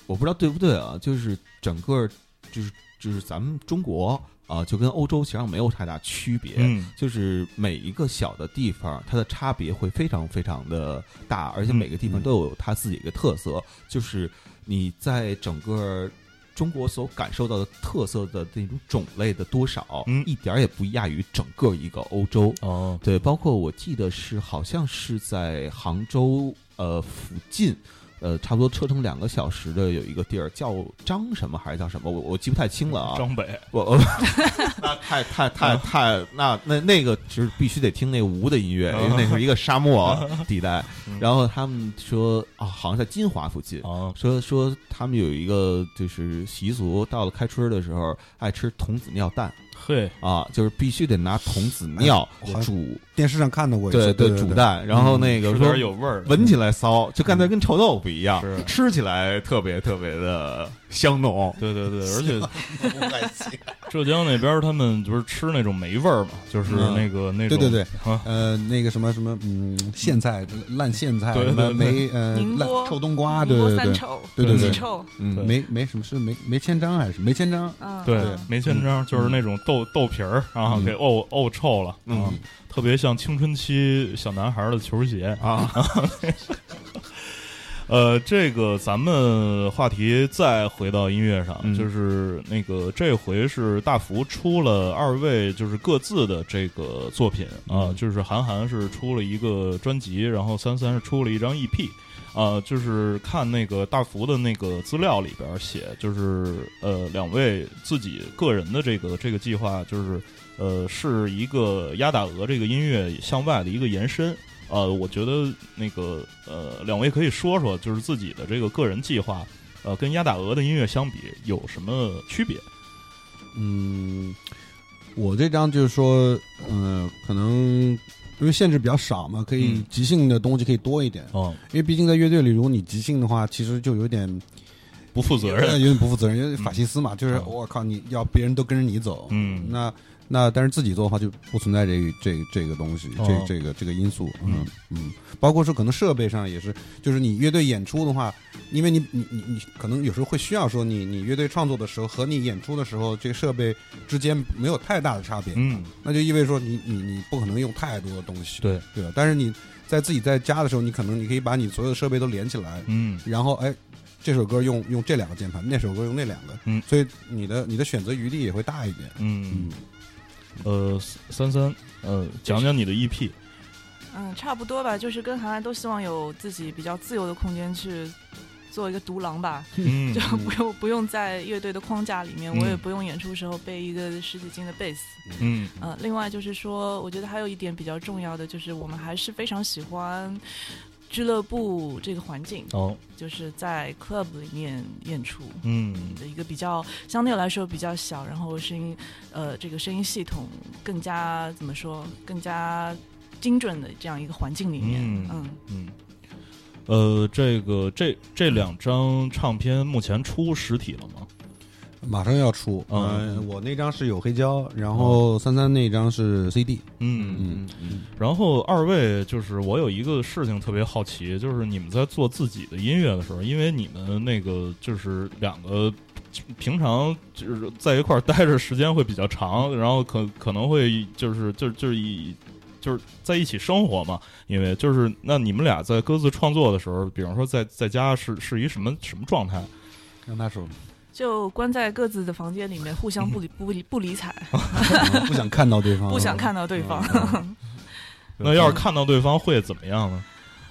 我不知道对不对啊，就是整个就是就是咱们中国啊，就跟欧洲实际上没有太大区别，嗯。就是每一个小的地方，它的差别会非常非常的大，而且每个地方嗯。都有它自己的特色。就是你在整个中国所感受到的特色的那种种类的多少，嗯一点儿也不亚于整个一个欧洲。哦，对，包括我记得是好像是在杭州呃附近。呃，差不多车程两个小时的有一个地儿叫张什么还是叫什么，我我记不太清了啊。张北。我我 那太太太太那那那个就是必须得听那吴的音乐，因为那是一个沙漠 地带。然后他们说啊，好像在金华附近，啊，说说他们有一个就是习俗，到了开春的时候爱吃童子尿蛋。嘿，啊，就是必须得拿童子尿煮，电视上看到过一次，对对煮蛋，然后那个是说点有味儿，闻起来骚，就感觉跟臭豆腐一样，吃起来特别特别的香浓。对对对，而且浙江那边他们就是吃那种霉味儿嘛，就是嗯。那个那种对对对，啊，呃，那个什么什么，嗯，苋菜、烂苋菜，什么对对。对梅呃烂臭冬瓜，宁波对对对，三臭，对对对。嗯。对。梅梅什么是没没千张还是梅千张？嗯，对嗯，梅千张就是那种豆豆皮儿然后给沤沤臭了啊。嗯，特别像青春期小男孩的球鞋。啊，呃，这个咱们话题再回到音乐上，嗯就是那个这回是大福出了二位就是各自的这个作品啊，嗯就是韩寒是出了一个专辑，然后三三是出了一张 EP。啊，就是看那个大福的那个资料里边写，就是呃，两位自己个人的这个这个计划，就是呃，是一个压打鹅这个音乐向外的一个延伸。呃，我觉得那个呃，两位可以说说，就是自己的这个个人计划，呃，跟压打鹅的音乐相比有什么区别？嗯，我这张就是说，嗯、可能因为限制比较少嘛，可以嗯即兴的东西可以多一点。哦，因为毕竟在乐队里，如果你即兴的话，其实就有点不负责呃任。有点不负责任，因为法西斯嘛，就是嗯我靠，你要别人都跟着你走，嗯那那但是自己做的话就不存在这个这这个东西，哦。这这个这个因素，嗯。嗯，包括说可能设备上也是，就是你乐队演出的话，因为你你你你可能有时候会需要说你你乐队创作的时候和你演出的时候，这个设备之间没有太大的差别，嗯，那就意味着说你你你不可能用太多的东西，对，对吧？但是你在自己在家的时候，你可能你可以把你所有的设备都连起来，嗯。然后哎，这首歌用用这两个键盘，那首歌用那两个，嗯。所以你的你的选择余地也会大一点。嗯。嗯，呃，三三，呃，讲讲你的 E EP。嗯，差不多吧，就是跟韩寒都希望有自己比较自由的空间去做一个独狼吧，嗯。就不用不用在乐队的框架里面，嗯。我也不用演出时候背一个十几斤的贝斯。嗯。呃，另外就是说，我觉得还有一点比较重要的，就是我们还是非常喜欢俱乐部这个环境，哦就是在 club 里面演出。嗯的一个比较相对来说比较小，然后声音，呃，这个声音系统更加怎么说，更加精准的这样一个环境里面，嗯嗯嗯。呃，这个这这两张唱片目前出实体了吗？马上要出，嗯。嗯，我那张是有黑胶，然后三三那张是 CD，嗯嗯嗯。然后二位就是我有一个事情特别好奇，就是你们在做自己的音乐的时候，因为你们那个就是两个平常就是在一块儿待着时间会比较长，然后可可能会就是就就是一就是在一起生活嘛，因为就是那你们俩在各自创作的时候，比方说在在家是是一什么什么状态？让他说，就关在各自的房间里面，互相不理不理不理睬，嗯 不想看到对方，不想看到对方，那要是看到对方会怎么样呢？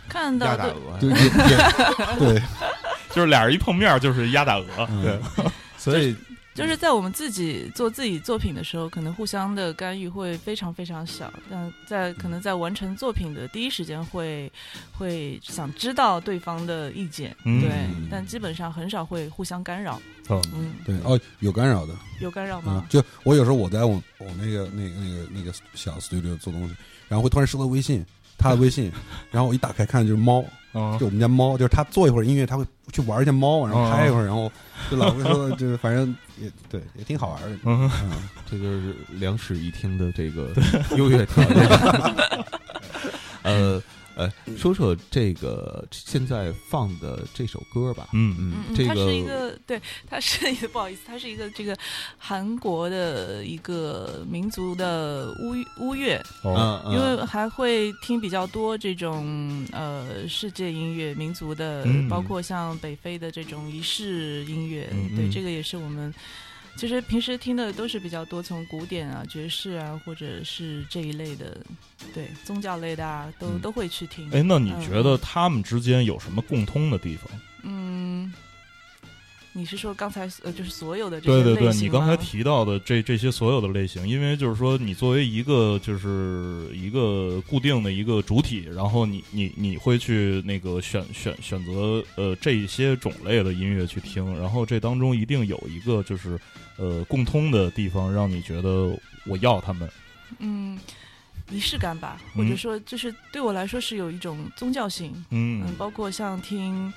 看到对压打鹅，就是俩人一碰面就是压打鹅，嗯。对，所以就是在我们自己做自己作品的时候，可能互相的干预会非常非常小，但在可能在完成作品的第一时间会会想知道对方的意见，嗯对，但基本上很少会互相干扰，嗯嗯，对哦，有干扰的，有干扰啊吗？，就我有时候我在我我那个那个那个那个小 studio 做东西，然后会突然收到微信，他的微信，然后我一打开看就是猫，嗯就我们家猫，就是他做一会儿音乐，他会去玩一下猫，然后拍一会儿，然后就老会说，就是反正也对，也挺好玩的。嗯嗯，这就是两室一厅的这个优越条件。呃呃，说说这个现在放的这首歌吧。嗯嗯嗯，这它是一个个对，它是一个不好意思，它是一个这个韩国的一个民族的巫巫乐，哦嗯，因为还会听比较多这种呃世界音乐、民族的，嗯包括像北非的这种仪式音乐。嗯对，嗯这个也是我们其实平时听的都是比较多，从古典啊、爵士啊，或者是这一类的，对宗教类的啊，都、嗯都会去听。哎，那你嗯觉得他们之间有什么共通的地方？嗯，你是说刚才呃，就是所有的这些对对对，些类型你刚才提到的这这些所有的类型，因为就是说，你作为一个就是一个固定的一个主体，然后你你你会去那个选选选择呃这些种类的音乐去听，然后这当中一定有一个就是呃共通的地方，让你觉得我要他们。嗯，仪式感吧，嗯或者说就是对我来说是有一种宗教性。嗯嗯，包括像听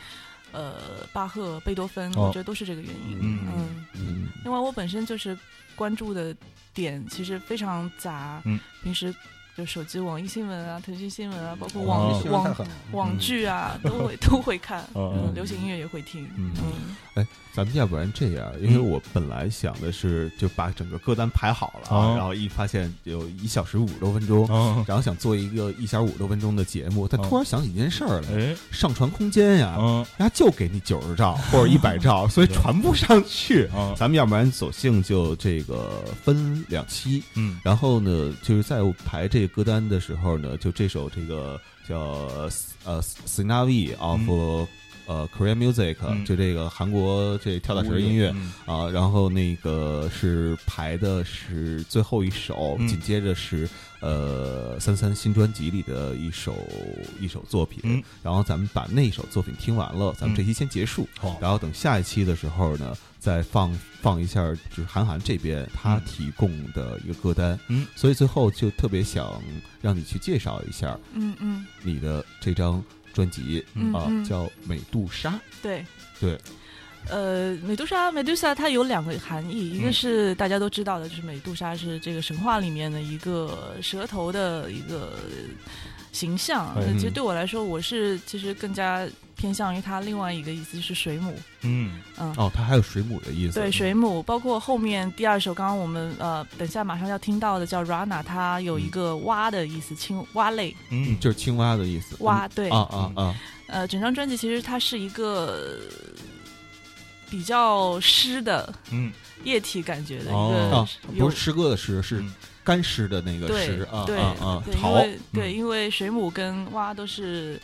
呃巴赫、贝多芬，哦。我觉得都是这个原因。嗯。嗯，嗯。另外我本身就是关注的点其实非常杂，嗯，平时就手机网易新闻啊、腾讯新闻啊，包括哦网、网。网剧啊，都会都会看，哦嗯，流行音乐也会听，嗯。嗯。咱们要不然这样，因为嗯我本来想的是就把整个歌单排好了，哦。然后一发现有一小时五十多分钟，嗯，然后想做一个一小时五十多分钟的节目，但哦。突然想起一件事儿来，哎，上传空间呀，嗯人家就给你九十兆或者一百兆，所以传不上去。嗯咱们要不然索性就这个分两期，嗯。然后呢，就是在排这个歌单的时候呢，就这首这个叫呃 Sinavi of、呃 Korean Music，、嗯。就这个韩国这跳大神音乐嗯。啊，然后那个是排的是最后一首，嗯。紧接着是呃三三新专辑里的一首一首作品，嗯。然后咱们把那首作品听完了，咱们这嗯期先结束，好。然后等下一期的时候呢，再放放一下就是韩寒这边他嗯提供的一个歌单，嗯，所以最后就特别想让你去介绍一下嗯嗯。你的这张专辑啊、嗯。嗯叫《美杜莎》，对。对，呃，美杜莎，美杜莎它有两个含义，一个嗯。是大家都知道的，就是美杜莎是这个神话里面的一个蛇头的一个形象。其实嗯。对我来说，我是其实更加偏向于它另外一个意思，就是水母。嗯。嗯，哦，它还有水母的意思，对，水母，包括后面第二首，刚刚我们呃，等下马上要听到的叫 Rana，它有一个蛙的意思，青蛙类嗯，就是青蛙的意思，蛙，对，啊啊啊，呃，整张专辑其实它是一个比较湿的嗯。液体感觉的一哦个，不是诗歌的诗，是嗯。干湿的那个对湿啊对啊啊，对，因潮，为对，嗯因为水母跟蛙都是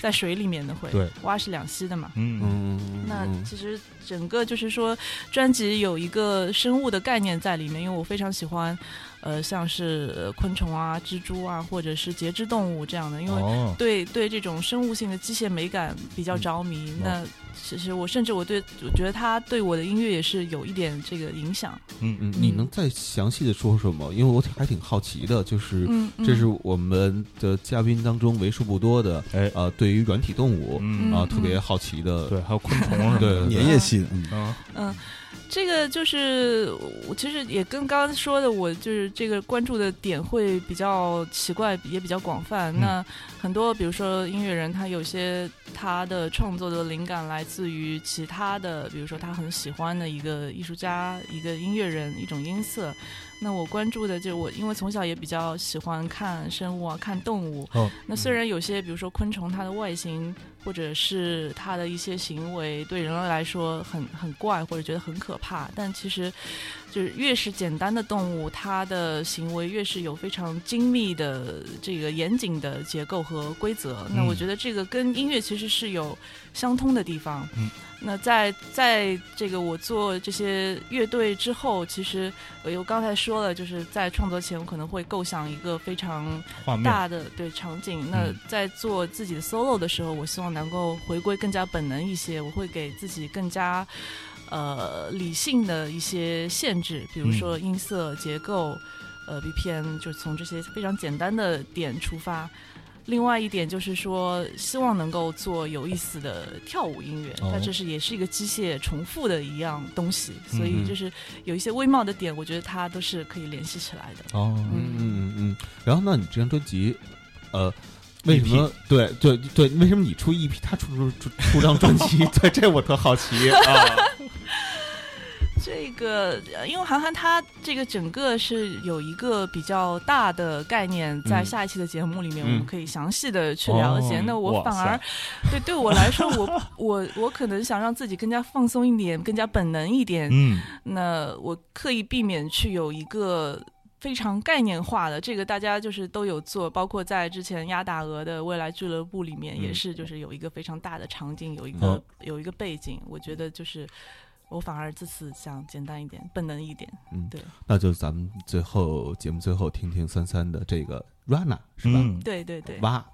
在水里面的会，对，蛙是两栖的嘛。嗯嗯，那嗯其实整个就是说，专辑有一个生物的概念在里面，因为我非常喜欢，呃，像是呃昆虫啊、蜘蛛啊，或者是节肢动物这样的，因为哦，对对这种生物性的机械美感比较着迷。那其实我甚至我对我觉得它对我的音乐也是有一点这个影响。嗯嗯，你嗯能再详细的说说吗？因为我挺还挺好奇的，就是嗯，这是嗯我们的嘉宾当中为数不多的，哎，呃，对于软体动物嗯。啊嗯特别好奇的，对，还有昆虫什么的，对粘液性，嗯，嗯。嗯，这个就是我其实也跟刚刚说的，我就是这个关注的点会比较奇怪，也比较广泛。嗯那很多比如说音乐人，他有些他的创作的灵感来自于其他的，比如说他很喜欢的一个艺术家、一个音乐人、一种音色。那我关注的就是我，因为从小也比较喜欢看生物啊，看动物。哦，那虽然有些，比如说昆虫，它的外形或者是它的一些行为对人类来说很很怪，或者觉得很可怕，但其实就是越是简单的动物，它的行为越是有非常精密的这个严谨的结构和规则。那我觉得这个跟音乐其实是有相通的地方。嗯。那在在这个我做这些乐队之后，其实我我刚才说了，就是在创作前，我可能会构想一个非常，大的对场景。那嗯在做自己的 solo 的时候，我希望能够回归更加本能一些，我会给自己更加呃理性的一些限制，比如说音色、结构、呃 BPM，就是从这些非常简单的点出发。另外一点就是说，希望能够做有意思的跳舞音乐，那这是也是一个机械重复的一样东西，所嗯以就是有一些微妙的点，我觉得它都是可以联系起来的。哦，嗯嗯嗯。然后，那你这张专辑，呃，为什么？对对对，为什么你出 EP，他出出出出张专辑？对，这我特好奇 啊。这个，呃因为韩寒他这个整个是有一个比较大的概念，在嗯下一期的节目里面，嗯我们可以详细的去了解。哦那我反而，对对我来说，我我我可能想让自己更加放松一点，更加本能一点。嗯那我刻意避免去有一个。非常概念化的，这个大家就是都有做，包括在之前鸭大鹅的未来俱乐部里面，嗯也是就是有一个非常大的场景，有一个、哦有一个背景。我觉得就是我反而这次想简单一点，本能一点。嗯，对，那就咱们最后节目最后听听三三的这个 Rana 是吧？嗯，对对对，蛙